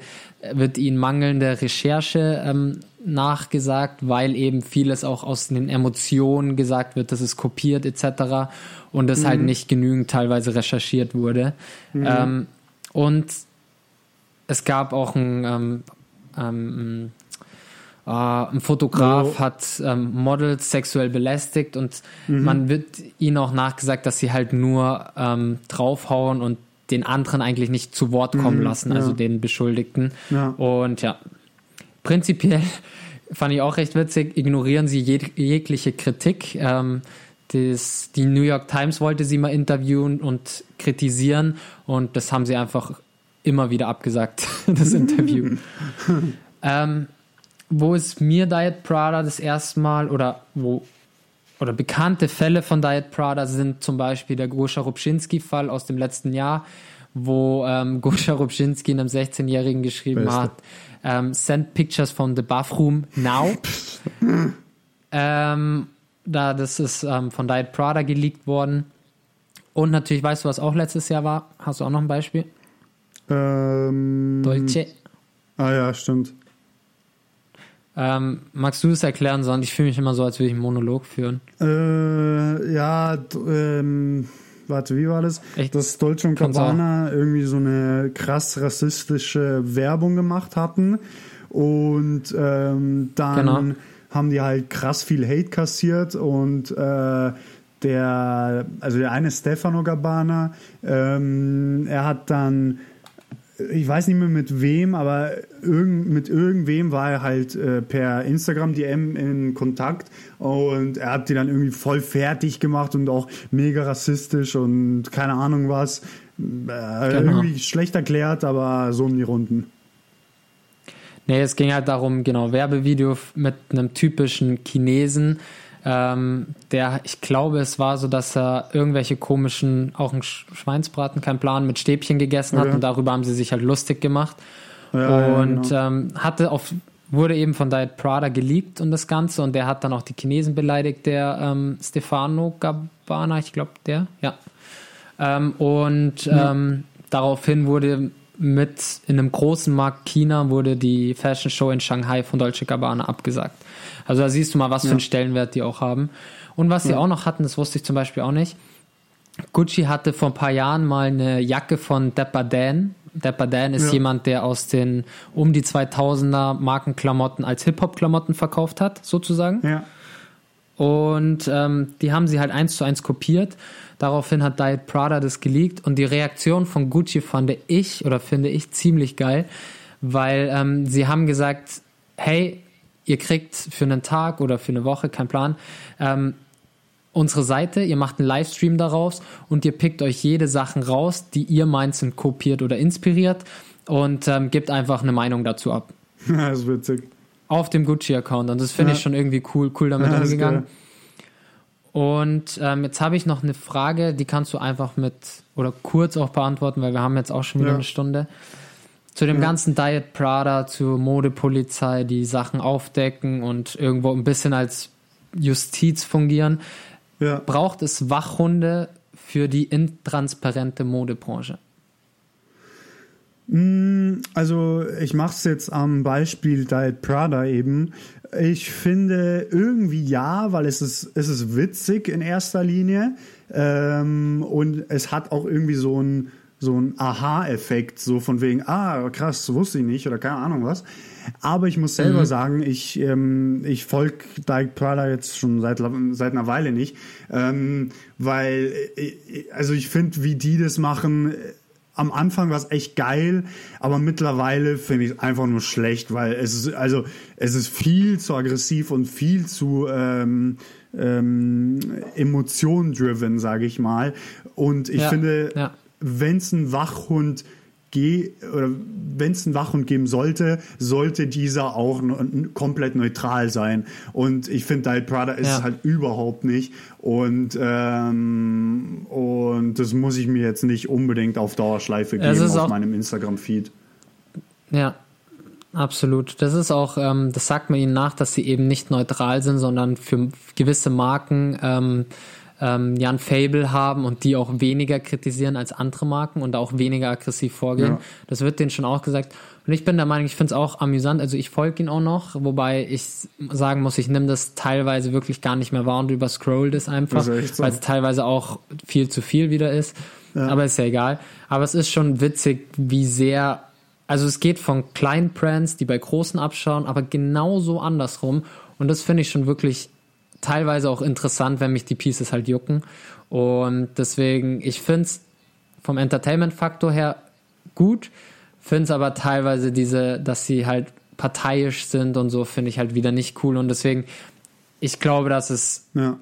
wird ihnen mangelnde Recherche ähm, nachgesagt, weil eben vieles auch aus den Emotionen gesagt wird, dass es kopiert etc. und es halt nicht genügend teilweise recherchiert wurde. Ähm, und es gab auch ein, ähm, ähm, äh, ein Fotograf Oh. hat ähm, Models sexuell belästigt und man wird ihnen auch nachgesagt, dass sie halt nur ähm, draufhauen und den anderen eigentlich nicht zu Wort kommen lassen, also ja. den Beschuldigten. Ja. Und ja, prinzipiell fand ich auch recht witzig, ignorieren sie jeg jegliche Kritik. Ähm, das, die New York Times wollte sie mal interviewen und kritisieren und das haben sie einfach immer wieder abgesagt, das Interview. ähm, wo ist mir Diet Prada das erste Mal oder wo oder bekannte Fälle von Diet Prada sind zum Beispiel der Goscha Rubschinski-Fall aus dem letzten Jahr, wo ähm, Goscha Rubschinski einem 16-Jährigen geschrieben Beste. hat, ähm, send pictures from the bathroom now. ähm, da, das ist ähm, von Diet Prada geleakt worden. Und natürlich, weißt du, was auch letztes Jahr war? Hast du auch noch ein Beispiel? Ähm, Dolce. Ah ja, stimmt. Ähm, magst du es erklären, sondern ich fühle mich immer so, als würde ich einen Monolog führen. Äh, ja, ähm, warte, wie war das? Echt? Dass Dolce und Gabbana irgendwie so eine krass rassistische Werbung gemacht hatten und ähm, dann Genau. haben die halt krass viel Hate kassiert und äh, der, also der eine Stefano Gabbana, ähm, er hat dann ich weiß nicht mehr mit wem, aber irgend, mit irgendwem war er halt äh, per Instagram DM in Kontakt und er hat die dann irgendwie voll fertig gemacht und auch mega rassistisch und keine Ahnung was. Äh, Irgendwie schlecht erklärt, aber so um die Runden. Nee, es ging halt darum, genau, Werbevideo mit einem typischen Chinesen, ähm, der, ich glaube, es war so, dass er irgendwelche komischen, auch ein Sch- Schweinsbraten, kein Plan, mit Stäbchen gegessen hat Okay. und darüber haben sie sich halt lustig gemacht. Ja, ja, und genau. ähm, hatte auf, wurde eben von Diet Prada geleakt und das Ganze und der hat dann auch die Chinesen beleidigt, der ähm, Stefano Gabbana, ich glaube der, ja. Ähm, und ähm, daraufhin wurde mit in einem großen Markt China wurde die Fashion Show in Shanghai von Dolce Gabbana abgesagt. Also da siehst du mal, was für einen Stellenwert die auch haben. Und was sie auch noch hatten, das wusste ich zum Beispiel auch nicht. Gucci hatte vor ein paar Jahren mal eine Jacke von Dapper Dan. Dapper Dan ist Ja. jemand, der aus den um die 2000er Markenklamotten als Hip-Hop-Klamotten verkauft hat, sozusagen. Ja. Und ähm, die haben sie halt eins zu eins kopiert. Daraufhin hat Diet Prada das geleakt und die Reaktion von Gucci fand ich oder finde ich ziemlich geil, weil ähm, sie haben gesagt, hey, ihr kriegt für einen Tag oder für eine Woche, kein Plan, ähm, unsere Seite, ihr macht einen Livestream daraus und ihr pickt euch jede Sachen raus, die ihr meint sind kopiert oder inspiriert und ähm, gebt einfach eine Meinung dazu ab. das ist witzig. Auf dem Gucci-Account und das finde Ja. ich schon irgendwie cool, cool damit Ja, umgegangen. Und ähm, jetzt habe ich noch eine Frage, die kannst du einfach mit oder kurz auch beantworten, weil wir haben jetzt auch schon wieder Ja. eine Stunde. Zu dem ganzen Diet Prada, zur Modepolizei, die Sachen aufdecken und irgendwo ein bisschen als Justiz fungieren. Ja. Braucht es Wachhunde für die intransparente Modebranche? Also ich mache es jetzt am Beispiel Diet Prada eben. Ich finde irgendwie ja, weil es ist, es ist witzig in erster Linie ähm, und es hat auch irgendwie so ein so ein Aha-Effekt, so von wegen, ah, krass, wusste ich nicht oder keine Ahnung was. Aber ich muss selber sagen, ich, ähm, ich folge Diet Prada jetzt schon seit, seit einer Weile nicht, ähm, weil, äh, also ich finde, wie die das machen, am Anfang war es echt geil, aber mittlerweile finde ich es einfach nur schlecht, weil es ist, also es ist viel zu aggressiv und viel zu ähm, ähm, emotion-driven, sage ich mal. Und ich Ja, finde, ja. Wenn es einen Wachhund oder wenn es einen Wachhund geben sollte, sollte dieser auch n- n- komplett neutral sein. Und ich finde, Diet Prada ist Ja. es halt überhaupt nicht. Und ähm, und das muss ich mir jetzt nicht unbedingt auf Dauerschleife geben auf meinem Instagram-Feed. Ja, absolut. Das ist auch, ähm, das sagt man ihnen nach, dass sie eben nicht neutral sind, sondern für gewisse Marken ähm, ähm, ja ein Fable haben und die auch weniger kritisieren als andere Marken und auch weniger aggressiv vorgehen. Ja. Das wird denen schon auch gesagt. Und ich bin der Meinung, ich finde es auch amüsant. Also ich folge ihn auch noch, wobei ich sagen muss, ich nehme das teilweise wirklich gar nicht mehr wahr und überscroll das einfach, so. weil es teilweise auch viel zu viel wieder ist. Aber ist ja egal. Aber es ist schon witzig, wie sehr also es geht von kleinen Brands, die bei großen abschauen, aber genauso andersrum. Und das finde ich schon wirklich teilweise auch interessant, wenn mich die Pieces halt jucken. Und deswegen, ich finde es vom Entertainment-Faktor her gut, finde es aber teilweise diese, dass sie halt parteiisch sind und so, finde ich halt wieder nicht cool. Und deswegen, ich glaube, dass es Ja.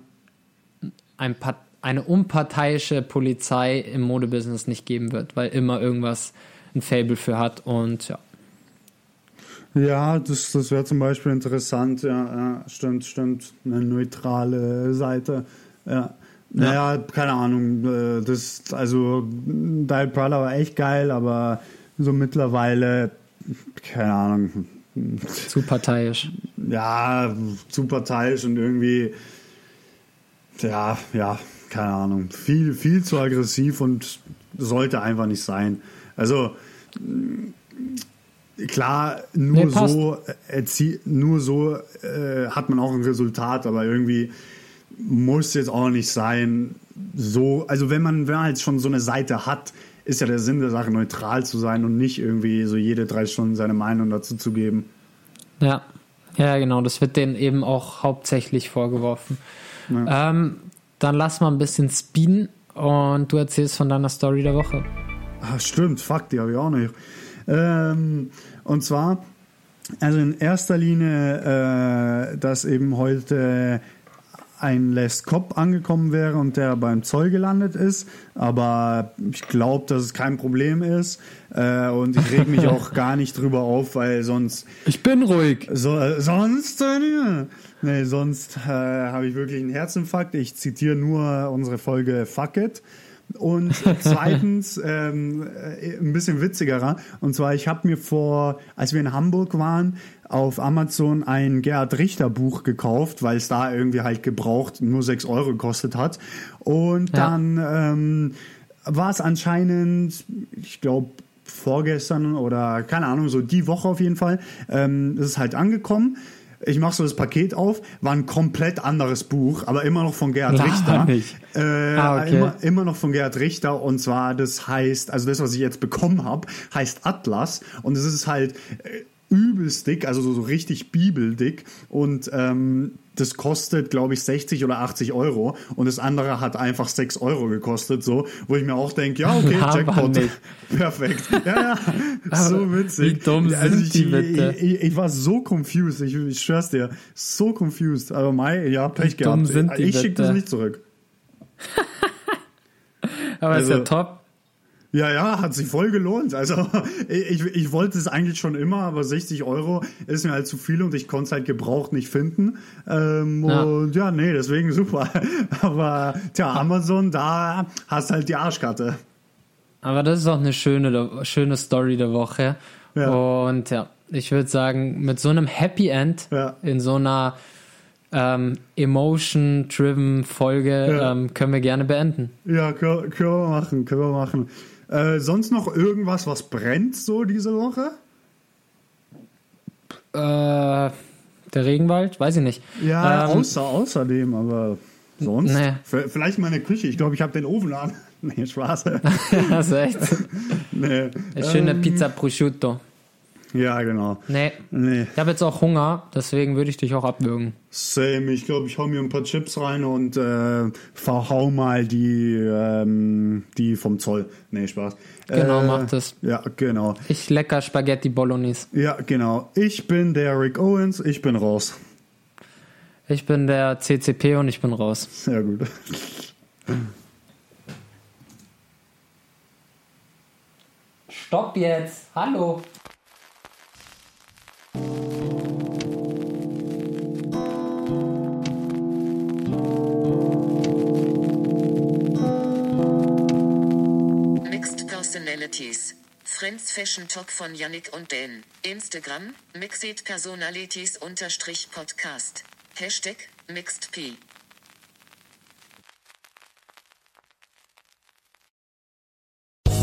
ein Part eine unparteiische Polizei im Modebusiness nicht geben wird, weil immer irgendwas ein Fable für hat und ja. Ja, das, das wäre zum Beispiel interessant. Ja, ja, stimmt, stimmt. Eine neutrale Seite. Ja. Naja, keine Ahnung. äh, Das, also, Diet Prada war echt geil, aber so mittlerweile, keine Ahnung. Zu parteiisch. Ja, zu parteiisch und irgendwie, ja, ja, keine Ahnung. Viel, viel zu aggressiv und sollte einfach nicht sein. Also, klar, nur Nee, so, erzie nur so äh, hat man auch ein Resultat, aber irgendwie muss jetzt auch nicht sein, so, also wenn man, wenn man halt schon so eine Seite hat, ist ja der Sinn der Sache, neutral zu sein und nicht irgendwie so jede drei Stunden seine Meinung dazu zu geben. Ja, ja, genau. Das wird denen eben auch hauptsächlich vorgeworfen. Ähm, dann lass mal ein bisschen speeden und du erzählst von deiner Story der Woche. Ah, stimmt, fuck, die habe ich auch nicht. Ähm, und zwar, also in erster Linie, äh, dass eben heute ein Les Cop angekommen wäre und der beim Zoll gelandet ist, aber ich glaube, dass es kein Problem ist äh, und ich reg mich auch gar nicht drüber auf, weil sonst Ich bin ruhig. so, äh, sonst, äh, nee, sonst äh, habe ich wirklich einen Herzinfarkt. Ich zitiere nur unsere Folge Fuck It. Und zweitens, ähm, äh, ein bisschen witzigerer, und zwar, ich habe mir vor, als wir in Hamburg waren, auf Amazon ein Gerhard Richter Buch gekauft, weil es da irgendwie halt gebraucht nur 6 Euro gekostet hat. Und Ja. dann ähm, war es anscheinend, ich glaube, vorgestern oder keine Ahnung, so die Woche auf jeden Fall, ähm, ist es halt angekommen. Ich mache so das Paket auf, war ein komplett anderes Buch, aber immer noch von Gerhard Richter. nicht. Äh, Ah, okay. immer, immer noch von Gerhard Richter und zwar das heißt, also das, was ich jetzt bekommen habe, heißt Atlas und es ist halt äh, übelst dick, also so, so richtig bibeldick und ähm, das kostet, glaube ich, 60 oder 80 Euro und das andere hat einfach 6 Euro gekostet, so, wo ich mir auch denke, ja, okay, Laber Jackpot. Perfekt. Ja, ja, so witzig. wie dumm also sind ich, die bitte? Ich, ich, ich war so confused, ich, ich schwör's dir, so confused. Aber Mai, ja, Pech Wie dumm gehabt. sind die ich schicke das nicht zurück. Aber ist ja Also- top. Ja, ja, hat sich voll gelohnt. Also ich, ich wollte es eigentlich schon immer, aber 60 Euro ist mir halt zu viel und ich konnte es halt gebraucht nicht finden. Ähm, Ja. Und ja, nee, deswegen super. Aber tja, Amazon, da hast halt die Arschkarte. Aber das ist auch eine schöne, schöne Story der Woche. Ja. Und ja, ich würde sagen, mit so einem Happy End Ja. in so einer ähm, emotion-driven Folge Ja. ähm, können wir gerne beenden. Ja, können, können wir machen, können wir machen. Äh, sonst noch irgendwas, was brennt so diese Woche? Äh, der Regenwald? Weiß ich nicht. Ja, Ähm, außer, außerdem, aber sonst? Nee. Vielleicht meine Küche. Ich glaube, ich habe den Ofen an. nee, Spaß. also echt. nee. Eine schöne Ähm, Pizza Prosciutto. Ja, genau. Nee. Nee. Ich habe jetzt auch Hunger, deswegen würde ich dich auch abwürgen. Same, ich glaube, ich hau mir ein paar Chips rein und äh, verhau mal die, ähm, die vom Zoll. Nee, Spaß. Genau, äh, mach das. Ja, genau. Ich lecker Spaghetti Bolognese. Ja, genau. Ich bin der Rick Owens, ich bin raus. Ich bin der CCP und ich bin raus. Sehr gut. Stopp jetzt. Hallo. Mixed Personalities. Friends Fashion Talk von Yannick und Dan. Instagram, Mixed Personalities unterstrich Podcast. Hashtag, Mixed P.